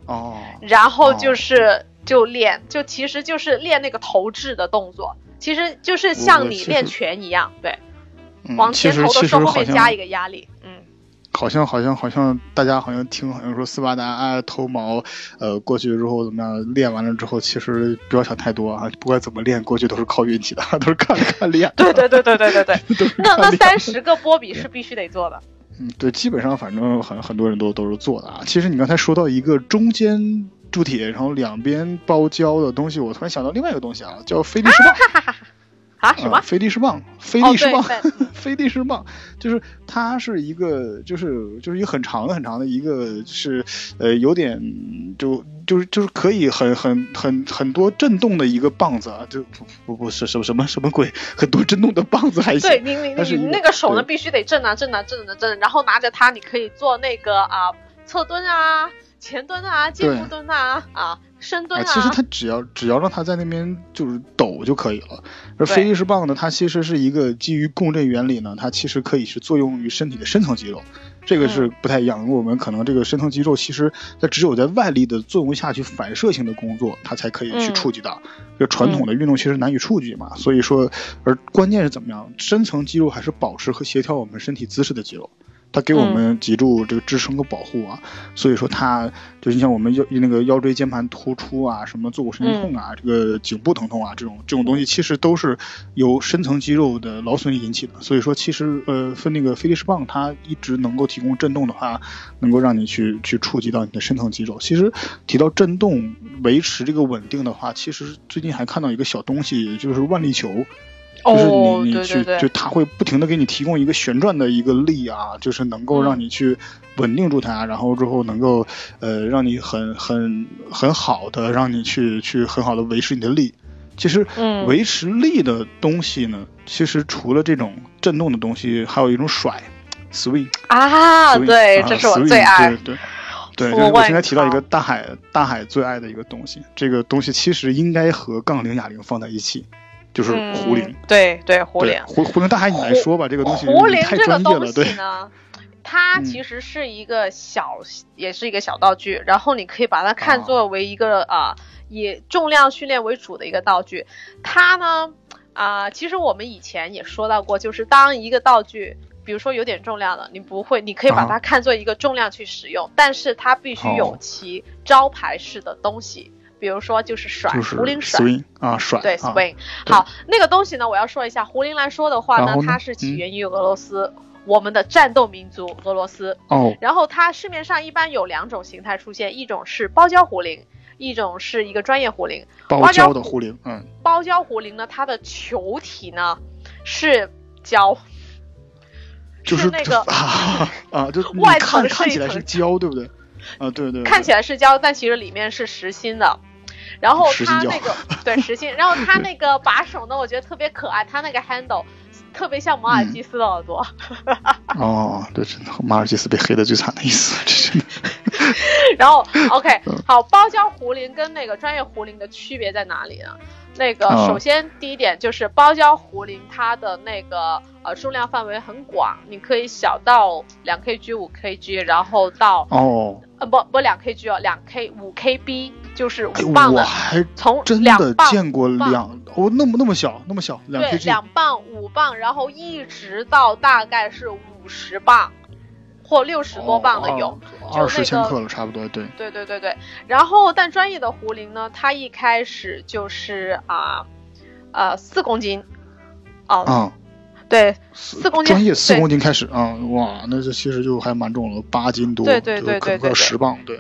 哦，然后就是就练，就其实就是练那个投掷的动作，其实就是像你练拳一样，对，往前投的时候后面加一个压力，嗯。好像好像好像大家好像听好像说斯巴达啊头毛，呃过去之后怎么样？练完了之后，其实不要想太多啊，不管怎么练，过去都是靠运气的，都是看看练。对对对对对对对。那那三十个波比是必须得做的。嗯，对，基本上反正很很多人都都是做的啊。其实你刚才说到一个中间铸铁，然后两边包胶的东西，我突然想到另外一个东西啊，叫飞力士棒。啊什么？飞力士棒，飞力士棒，飞力士棒，就是它是一个，就是就是一个很长的很长的一个，是呃有点就就是就是可以很很很很多震动的一个棒子啊，就不不不是什么什么什么鬼，很多震动的棒子还行。对你你你那个手呢必须得震啊震啊震啊震，然后拿着它你可以做那个啊侧蹲啊。前蹲啊，肩部蹲啊，啊，深蹲啊。其实它只要只要让它在那边就是抖就可以了。而飞力士棒呢，它其实是一个基于共振原理呢，它其实可以是作用于身体的深层肌肉，这个是不太一样。因为我们可能这个深层肌肉其实它只有在外力的作用下去反射性的工作，它才可以去触及到。这传统的运动其实难以触及嘛，所以说，而关键是怎么样，深层肌肉还是保持和协调我们身体姿势的肌肉。它给我们脊柱这个支撑和保护啊，所以说它就像我们腰那个腰椎间盘突出啊，什么坐骨神经痛啊，这个颈部疼痛啊，这种这种东西其实都是由深层肌肉的劳损引起的。所以说，其实呃，分那个飞力士棒，它一直能够提供震动的话，能够让你去去触及到你的深层肌肉。其实提到震动维持这个稳定的话，其实最近还看到一个小东西，就是万力球。就是你你去就它会不停的给你提供一个旋转的一个力啊，就是能够让你去稳定住它，然后之后能够呃让你很很很好的让你去去很好的维持你的力。其实维持力的东西呢，其实除了这种震动的东西，还有一种甩，swing 啊，对，这是我最爱。对对对，我现在提到一个大海大海最爱的一个东西，这个东西其实应该和杠铃哑铃放在一起。就是壶铃，对对壶铃，壶壶铃大海你来说吧，这个东西壶铃这个东西呢，它其实是一个小，也是一个小道具，然后你可以把它看作为一个啊，以重量训练为主的一个道具。它呢啊，其实我们以前也说到过，就是当一个道具，比如说有点重量了，你不会，你可以把它看作一个重量去使用，但是它必须有其招牌式的东西。比如说就是甩壶铃甩啊甩对 swing 好那个东西呢我要说一下壶铃来说的话呢它是起源于俄罗斯我们的战斗民族俄罗斯哦。然后它市面上一般有两种形态出现一种是包胶壶铃一种是一个专业壶铃。包胶的壶铃嗯。包胶壶铃呢它的球体呢是胶 就是那个啊就外层看起来是胶对不对？啊对对。看起来是胶但其实里面是实心的。然后它那个对实心，然后它那个把手呢，我觉得特别可爱，它那个 handle 特别像马尔济斯的耳朵。哦，对，真的，马尔济斯被黑的最惨的意思，这是。然后 OK，好，包胶壶铃跟那个专业壶铃的区别在哪里呢？那个首先第一点就是包胶壶铃，它的那个呃重量范围很广，你可以小到两 kg、五 kg，然后到哦，呃不不两 kg 哦，两 k 五 kb。就是五磅的，我还从真的见过两哦，那么那么小，那么小，两对，两磅、五磅，然后一直到大概是五十磅或六十多磅的有，二十千克了，差不多，对，对对对对。然后，但专业的壶铃呢，它一开始就是啊，呃，四公斤，哦，嗯，对，四公斤，专业四公斤开始啊，哇，那这其实就还蛮重了，八斤多，对对对对对，十磅，对。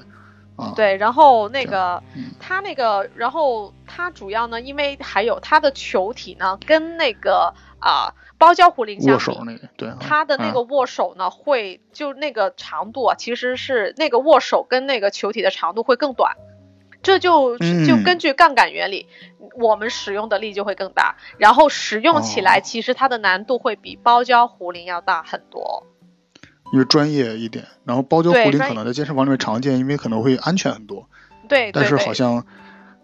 对，然后那个它那个，然后它主要呢，因为还有它的球体呢，跟那个啊包胶壶铃相比，握手那个，对，它的那个握手呢，会就那个长度啊，其实是那个握手跟那个球体的长度会更短，这就就根据杠杆原理，我们使用的力就会更大，然后使用起来其实它的难度会比包胶壶铃要大很多。因为专业一点，然后包胶壶铃可能在健身房里面常见，因为可能会安全很多。对，但是好像，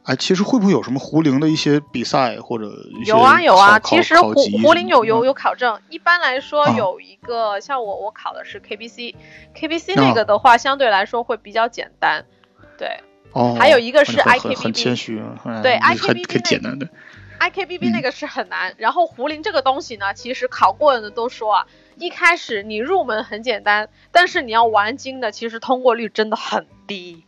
哎，其实会不会有什么壶铃的一些比赛或者有啊有啊，其实壶壶铃有有有考证。一般来说有一个像我我考的是 KBC，KBC 那个的话相对来说会比较简单。对，哦，还有一个是 IKBB，很谦虚，对 IKBB 简单的。IKBB 那个是很难，然后壶铃这个东西呢，其实考过的都说啊。一开始你入门很简单，但是你要玩精的，其实通过率真的很低，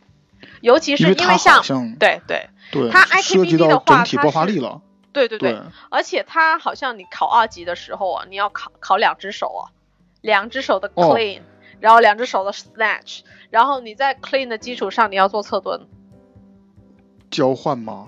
尤其是因为像对对对，它 IKBB 的话，它爆发力了，对对对，而且它好像你考二级的时候啊，你要考考两只手啊，两只手的 clean，然后两只手的 snatch，然后你在 clean 的基础上你要做侧蹲。交换吗？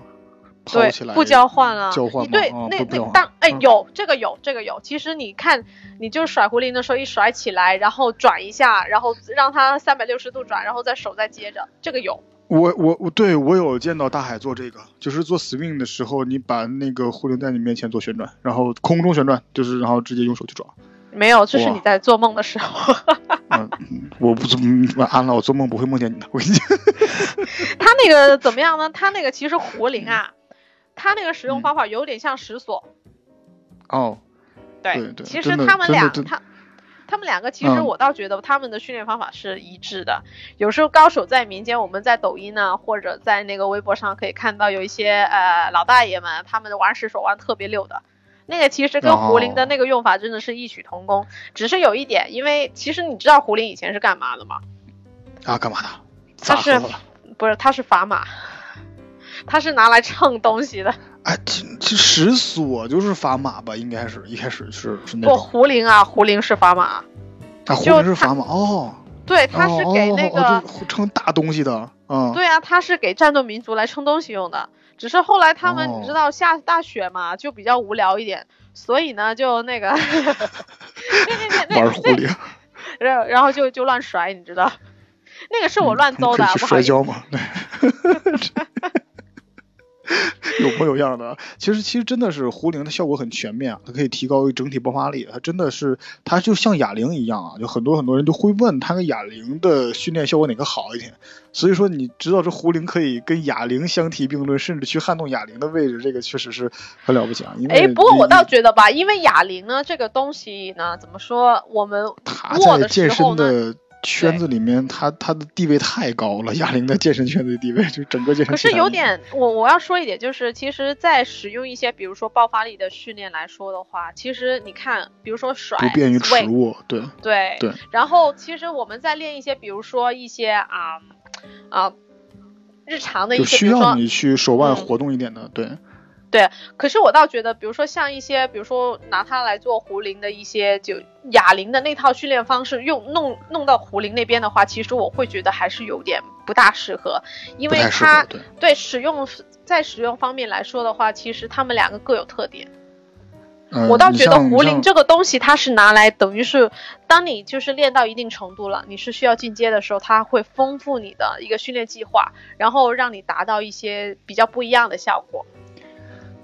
对，不交换啊。交换对，那那当哎有这个有这个有。其实你看，你就甩壶铃的时候，一甩起来，然后转一下，然后让它三百六十度转，然后再手再接着，这个有。我我我对我有见到大海做这个，就是做 swing 的时候，你把那个壶铃在你面前做旋转，然后空中旋转，就是然后直接用手去抓。没有，这是你在做梦的时候。嗯，我不做，晚安了，我做梦不会梦见你的。我跟你讲，他那个怎么样呢？他那个其实壶铃啊。他那个使用方法有点像石锁，哦，对对，其实他们俩他他们两个其实我倒觉得他们的训练方法是一致的。有时候高手在民间，我们在抖音呢或者在那个微博上可以看到有一些呃老大爷们，他们玩石锁玩特别溜的，那个其实跟胡林的那个用法真的是异曲同工，只是有一点，因为其实你知道胡林以前是干嘛的吗？啊，干嘛的？他是不是他是砝码？它是拿来称东西的，哎，这这石锁就是砝码吧？应该是一开始是是那不壶铃啊，壶铃是砝码，啊，壶铃是砝码哦，对，它是给那个称大东西的，嗯，对啊，它是给战斗民族来称东西用的，只是后来他们你知道下大雪嘛，就比较无聊一点，所以呢就那个，玩壶铃，然然后就就乱甩，你知道，那个是我乱诌的，摔跤嘛，对。有样的，其实其实真的是壶铃的效果很全面啊，它可以提高整体爆发力，它真的是它就像哑铃一样啊，就很多很多人都会问它跟哑铃的训练效果哪个好一点，所以说你知道这壶铃可以跟哑铃相提并论，甚至去撼动哑铃的位置，这个确实是很了不起啊。因为哎，不过我倒觉得吧，因为哑铃呢这个东西呢，怎么说，我们握的时候呢。圈子里面，他他的地位太高了。哑铃在健身圈子的地位，就整个健身。可是有点，我我要说一点，就是其实，在使用一些，比如说爆发力的训练来说的话，其实你看，比如说甩，不便于持握，对对对。然后，其实我们在练一些，比如说一些啊啊日常的一些，需要你去手腕活动一点的，对。对，可是我倒觉得，比如说像一些，比如说拿它来做壶铃的一些，就哑铃的那套训练方式，用弄弄到壶铃那边的话，其实我会觉得还是有点不大适合，因为它对使用在使用方面来说的话，其实他们两个各有特点。我倒觉得壶铃这个东西，它是拿来等于是，当你就是练到一定程度了，你是需要进阶的时候，它会丰富你的一个训练计划，然后让你达到一些比较不一样的效果。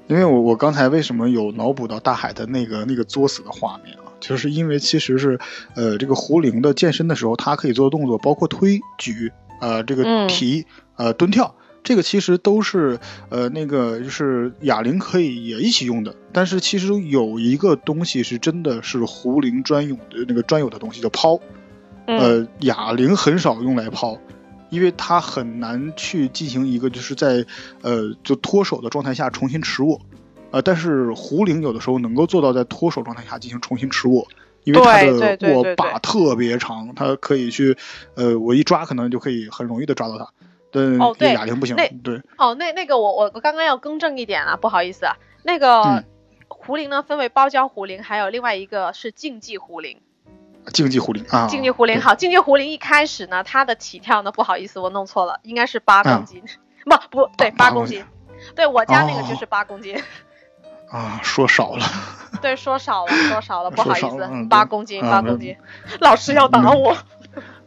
因为我我刚才为什么有脑补到大海的那个那个作死的画面啊？就是因为其实是，呃，这个壶铃的健身的时候，它可以做的动作包括推举，呃，这个提，呃，蹲跳，这个其实都是，呃，那个就是哑铃可以也一起用的。但是其实有一个东西是真的是壶铃专用的那个专有的东西，叫抛，呃，哑铃很少用来抛。因为它很难去进行一个就是在，呃，就脱手的状态下重新持握，呃，但是壶铃有的时候能够做到在脱手状态下进行重新持握，因为它的握把特别长，它可以去，呃，我一抓可能就可以很容易的抓到它。哦，对，哑铃不行。对。哦，那那个我我我刚刚要更正一点啊，不好意思啊，那个壶铃呢分为包胶壶铃，还有另外一个是竞技壶铃。竞技壶铃啊，竞技壶铃好，竞技壶铃一开始呢，它的起跳呢，不好意思，我弄错了，应该是八公斤，不不对，八公斤，对我家那个就是八公斤。啊，说少了。对，说少了，说少了，不好意思，八公斤，八公斤，老师要打我。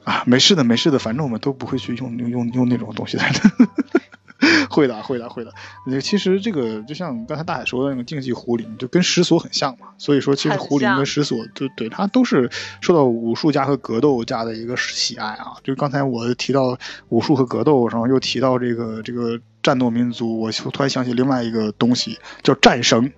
啊，没事的，没事的，反正我们都不会去用用用那种东西的。会的，会的，会的。那其实这个就像刚才大海说的那个竞技壶铃，就跟石锁很像嘛。所以说，其实壶铃跟石锁，就对它都是受到武术家和格斗家的一个喜爱啊。就刚才我提到武术和格斗，然后又提到这个这个战斗民族，我突然想起另外一个东西，叫战绳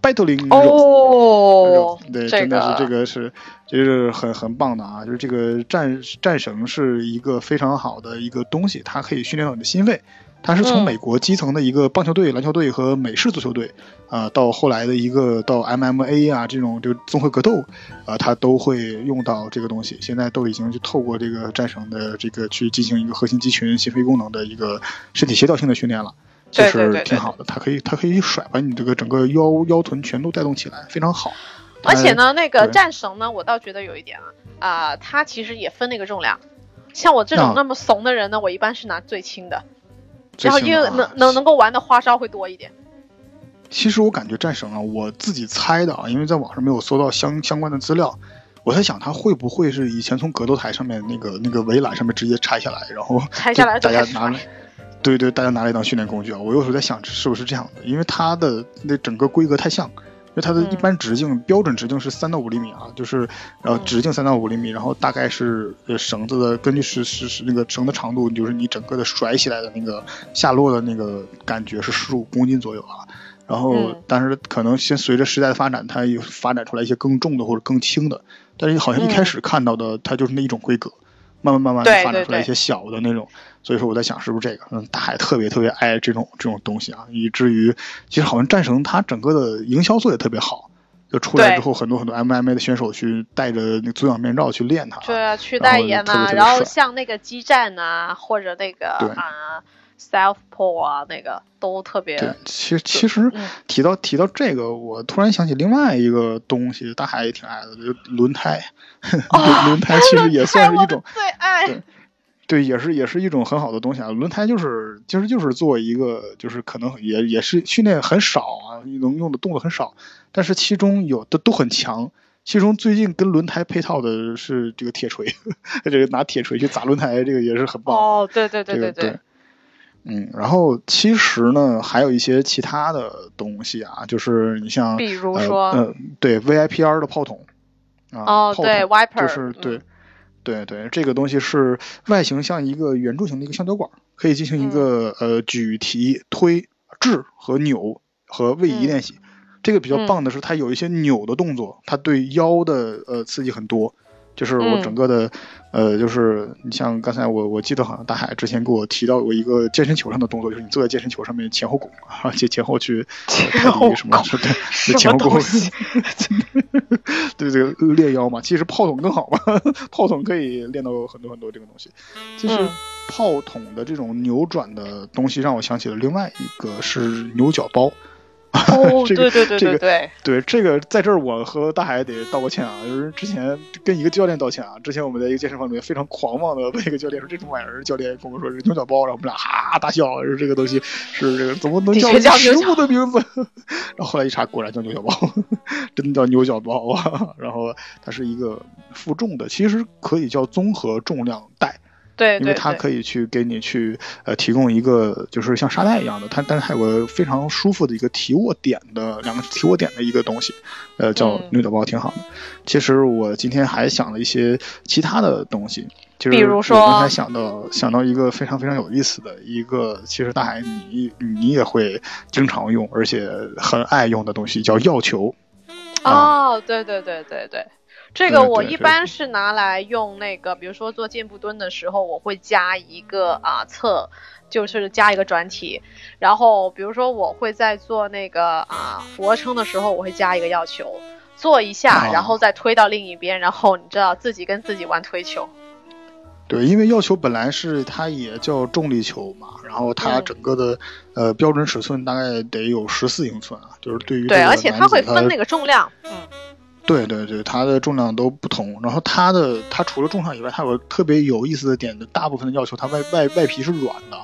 ，battling 哦，对，真的是这个是，就是很很棒的啊。就是这个战战绳是一个非常好的一个东西，它可以训练到你的心肺。它是从美国基层的一个棒球队、篮球队和美式足球队，啊，到后来的一个到 MMA 啊这种这个综合格斗，啊，他都会用到这个东西。现在都已经就透过这个战绳的这个去进行一个核心肌群、心肺功能的一个身体协调性的训练了，就是挺好的。它可以它可以甩把你这个整个腰腰臀全都带动起来，非常好。而且呢，那个战绳呢，我倒觉得有一点啊，啊，它其实也分那个重量。像我这种那么怂的人呢，我一般是拿最轻的，然后因为能能能够玩的花哨会多一点。其实我感觉战神啊，我自己猜的啊，因为在网上没有搜到相相关的资料，我在想他会不会是以前从格斗台上面那个那个围栏上面直接拆下来，然后拆下来大家拿来，对对，大家拿来当训练工具啊。我有时候在想是不是这样的，因为它的那整个规格太像。因为它的一般直径标准直径是三到五厘米啊，就是然后直径三到五厘米，然后大概是呃绳子的根据是是是那个绳的长度，就是你整个的甩起来的那个下落的那个感觉是十五公斤左右啊。然后但是可能先随着时代的发展，它又发展出来一些更重的或者更轻的，但是好像一开始看到的它就是那一种规格。慢慢慢慢发展出来一些小的那种，所以说我在想是不是这个，嗯，大海特别特别爱这种这种东西啊，以至于其实好像战神它整个的营销做也特别好，就出来之后很多很多 MMA 的选手去戴着那足氧面罩去练它，对啊，去代言啊，然后像那个激战啊，或者那个啊。Southpaw 啊，那个都特别。对，其实其实提到提到这个，我突然想起另外一个东西，大海也挺爱的，就轮胎。轮胎其实也算是一种最爱。对，对，也是也是一种很好的东西啊。轮胎就是其实就是做一个，就是可能也也是训练很少啊，能用的动作很少，但是其中有的都很强。其中最近跟轮胎配套的是这个铁锤，这个拿铁锤去砸轮胎，这个也是很棒。哦，对对对对对。嗯，然后其实呢，还有一些其他的东西啊，就是你像，比如说，嗯，对，VIPR 的炮筒啊，哦，对，Viper，就是对，对对，这个东西是外形像一个圆柱形的一个橡胶管，可以进行一个呃举提、推、掷和扭和位移练习。这个比较棒的是，它有一些扭的动作，它对腰的呃刺激很多。就是我整个的，呃，就是你像刚才我我记得好像大海之前给我提到过一个健身球上的动作，就是你坐在健身球上面前后拱啊，前前后去 前后什么对前后拱，对 对练腰嘛。其实炮筒更好嘛，炮筒可以练到很多很多这个东西。其实炮筒的这种扭转的东西让我想起了另外一个是牛角包。哦，对对对对对对，这个在这儿我和大海得道个歉啊，就是之前跟一个教练道歉啊，之前我们在一个健身房里面非常狂妄的问一个教练说这种玩意儿，教练跟我们说是牛角包，然后我们俩哈大笑，说这个东西是这个怎么能叫食物的名字？然后后来一查，果然叫牛角包，真的叫牛角包啊。然后它是一个负重的，其实可以叫综合重量带。对，因为它可以去给你去呃提供一个就是像沙袋一样的，它但是它有个非常舒服的一个提握点的两个提握点的一个东西，呃叫牛角包挺好的。其实我今天还想了一些其他的东西，就是比如说刚才想到想到一个非常非常有意思的一个，其实大海你你也会经常用而且很爱用的东西叫药球。哦，对对对对对。这个我一般是拿来用那个，比如说做箭步蹲的时候，我会加一个啊侧，就是加一个转体。然后比如说我会在做那个啊俯卧撑的时候，我会加一个药球，做一下，然后再推到另一边，然后你知道自己跟自己玩推球。对，因为药球本来是它也叫重力球嘛，然后它整个的呃标准尺寸大概得有十四英寸啊，就是对于对，而且它会分那个重量，嗯。对对对，它的重量都不同，然后它的它除了重量以外，它有个特别有意思的点的，大部分的要求它外外外皮是软的，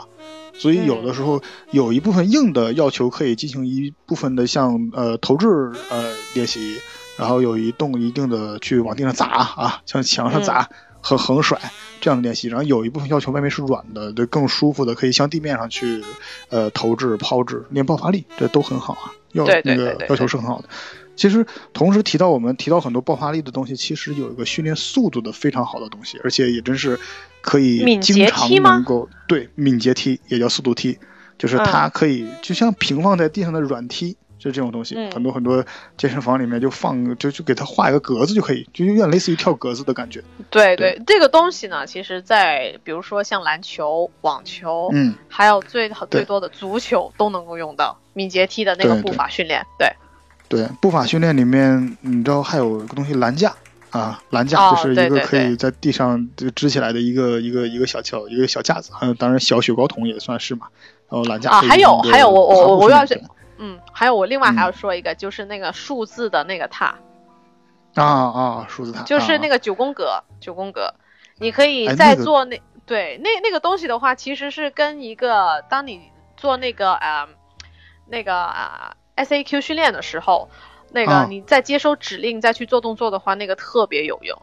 所以有的时候有一部分硬的要求可以进行一部分的像呃投掷呃练习，然后有一动一定的去往地上砸啊，像墙上砸和横甩这样的练习，然后有一部分要求外面是软的，就更舒服的可以向地面上去呃投掷抛掷练爆发力，这都很好啊，要那个要求是很好的。其实，同时提到我们提到很多爆发力的东西，其实有一个训练速度的非常好的东西，而且也真是可以经常能够对敏捷踢也叫速度踢，就是它可以就像平放在地上的软踢，就这种东西，很多很多健身房里面就放就就给它画一个格子就可以，就有点类似于跳格子的感觉。对对，这个东西呢，其实在比如说像篮球、网球，嗯，还有最最多的足球都能够用到敏捷踢的那个步伐训练，对。对步法训练里面，你知道还有个东西栏架啊，栏架就是一个可以在地上就支起来的一个一个一个小桥一个小架子，还有，当然小雪糕桶也算是嘛。然后栏架啊，还有还有我我我要是嗯，还有我另外还要说一个，就是那个数字的那个踏，啊啊，数字塔就是那个九宫格，九宫格，你可以在做那对那那个东西的话，其实是跟一个当你做那个呃那个啊 S A Q 训练的时候，那个你在接收指令再去做动作的话，那个特别有用。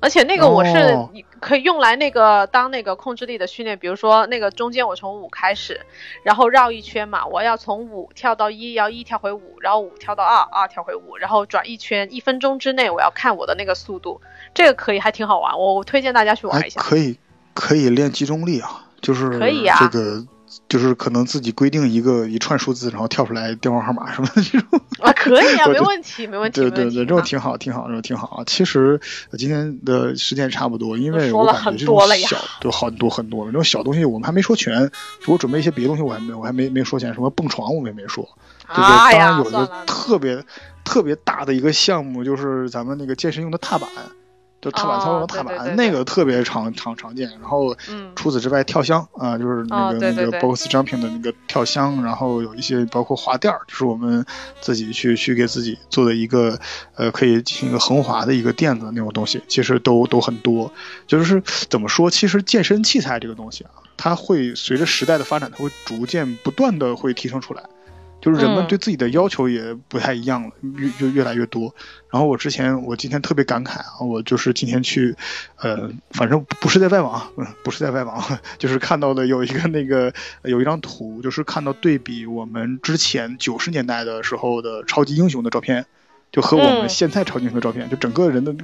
而且那个我是你可以用来那个当那个控制力的训练，比如说那个中间我从五开始，然后绕一圈嘛，我要从五跳到一，要一跳回五，然后五跳到二，二跳回五，然后转一圈，一分钟之内我要看我的那个速度，这个可以还挺好玩，我推荐大家去玩一下。可以可以练集中力啊，就是可以啊这个。就是可能自己规定一个一串数字，然后跳出来电话号码什么的 这种啊，可以啊，没问题，没问题。对对对，这种挺好，挺好，这种挺好啊。其实今天的时间差不多，因为我感觉这种小都很多很多，这种小东西我们还没说全。我准备一些别的东西，我还没我还没没说全，什么蹦床我们也没说。对对，当然有一个特别特别大的一个项目，就是咱们那个健身用的踏板。就踏板操作踏板，那个特别常常常见。然后，除此之外，跳箱啊，就是那个那个 box jumping 的那个跳箱，然后有一些包括滑垫儿，就是我们自己去去给自己做的一个呃，可以进行一个横滑的一个垫子那种东西，其实都都很多。就是怎么说，其实健身器材这个东西啊，它会随着时代的发展，它会逐渐不断的会提升出来。就是人们对自己的要求也不太一样了，越就越来越多。然后我之前，我今天特别感慨啊，我就是今天去，呃，反正不是在外网，嗯，不是在外网，就是看到的有一个那个有一张图，就是看到对比我们之前九十年代的时候的超级英雄的照片，就和我们现在超级英雄的照片，就整个人的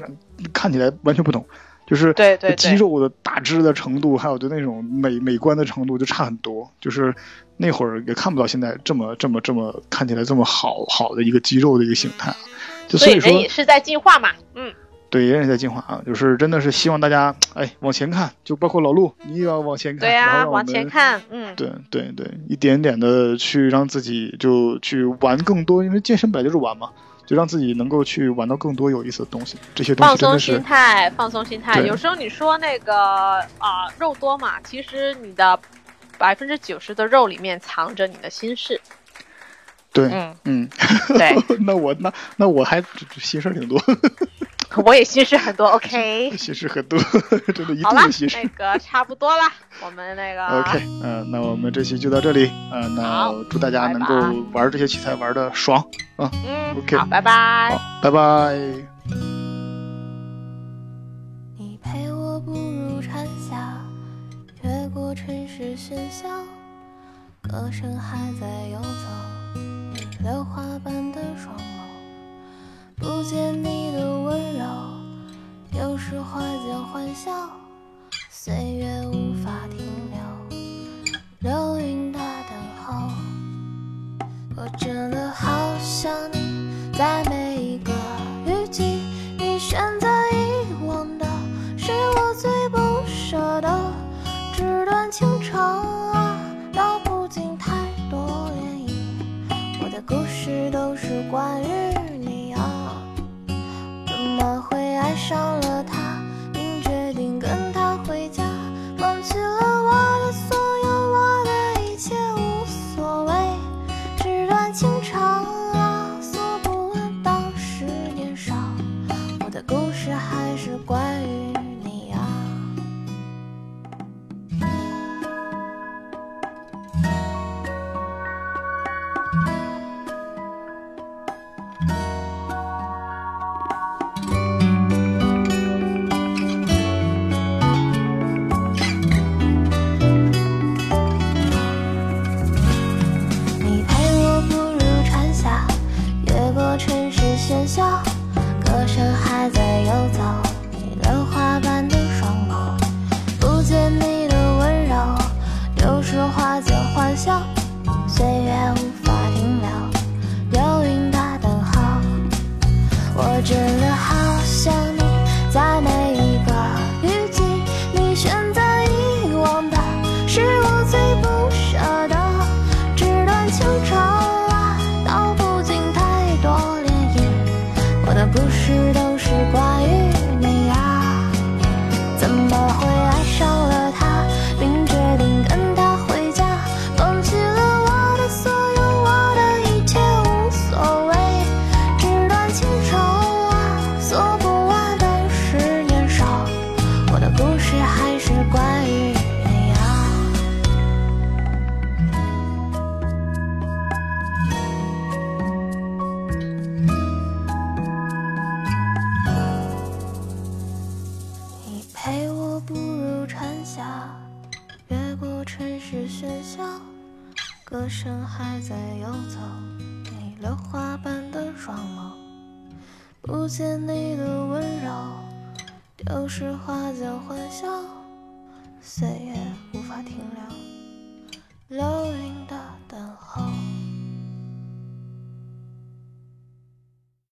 看起来完全不同。就是对对肌肉的大只的程度，还有就那种美美观的程度就差很多。就是那会儿也看不到现在这么这么这么看起来这么好好的一个肌肉的一个形态。就所以人也是在进化嘛，嗯，对，人也在进化啊。就是真的是希望大家哎往前看，就包括老陆，你也要往前看。对呀，往前看，嗯，对对对，一点点的去让自己就去玩更多，因为健身本来就是玩嘛。就让自己能够去玩到更多有意思的东西，这些东西放松心态，放松心态。有时候你说那个啊肉多嘛，其实你的百分之九十的肉里面藏着你的心事。对，嗯嗯，对。那我那那我还心事挺多。我也心事很多，OK。心事很多，真的，一定心事。那个差不多了，我们那个。OK，嗯，那我们这期就到这里，嗯，那祝大家能够玩这些器材玩的爽，啊，嗯，OK，好，拜拜，好，拜拜。你陪我步入蝉夏，越过城市喧嚣，歌声还在游走，你榴花般的双眸。不见你的温柔，有时花间欢笑，岁月无法停留，流云的等候。我真的好想你，在每一个雨季，你选择遗忘的，是我最不舍的。纸短情长啊，道不尽太多涟漪，我的故事都是关于。怎么会爱上了他。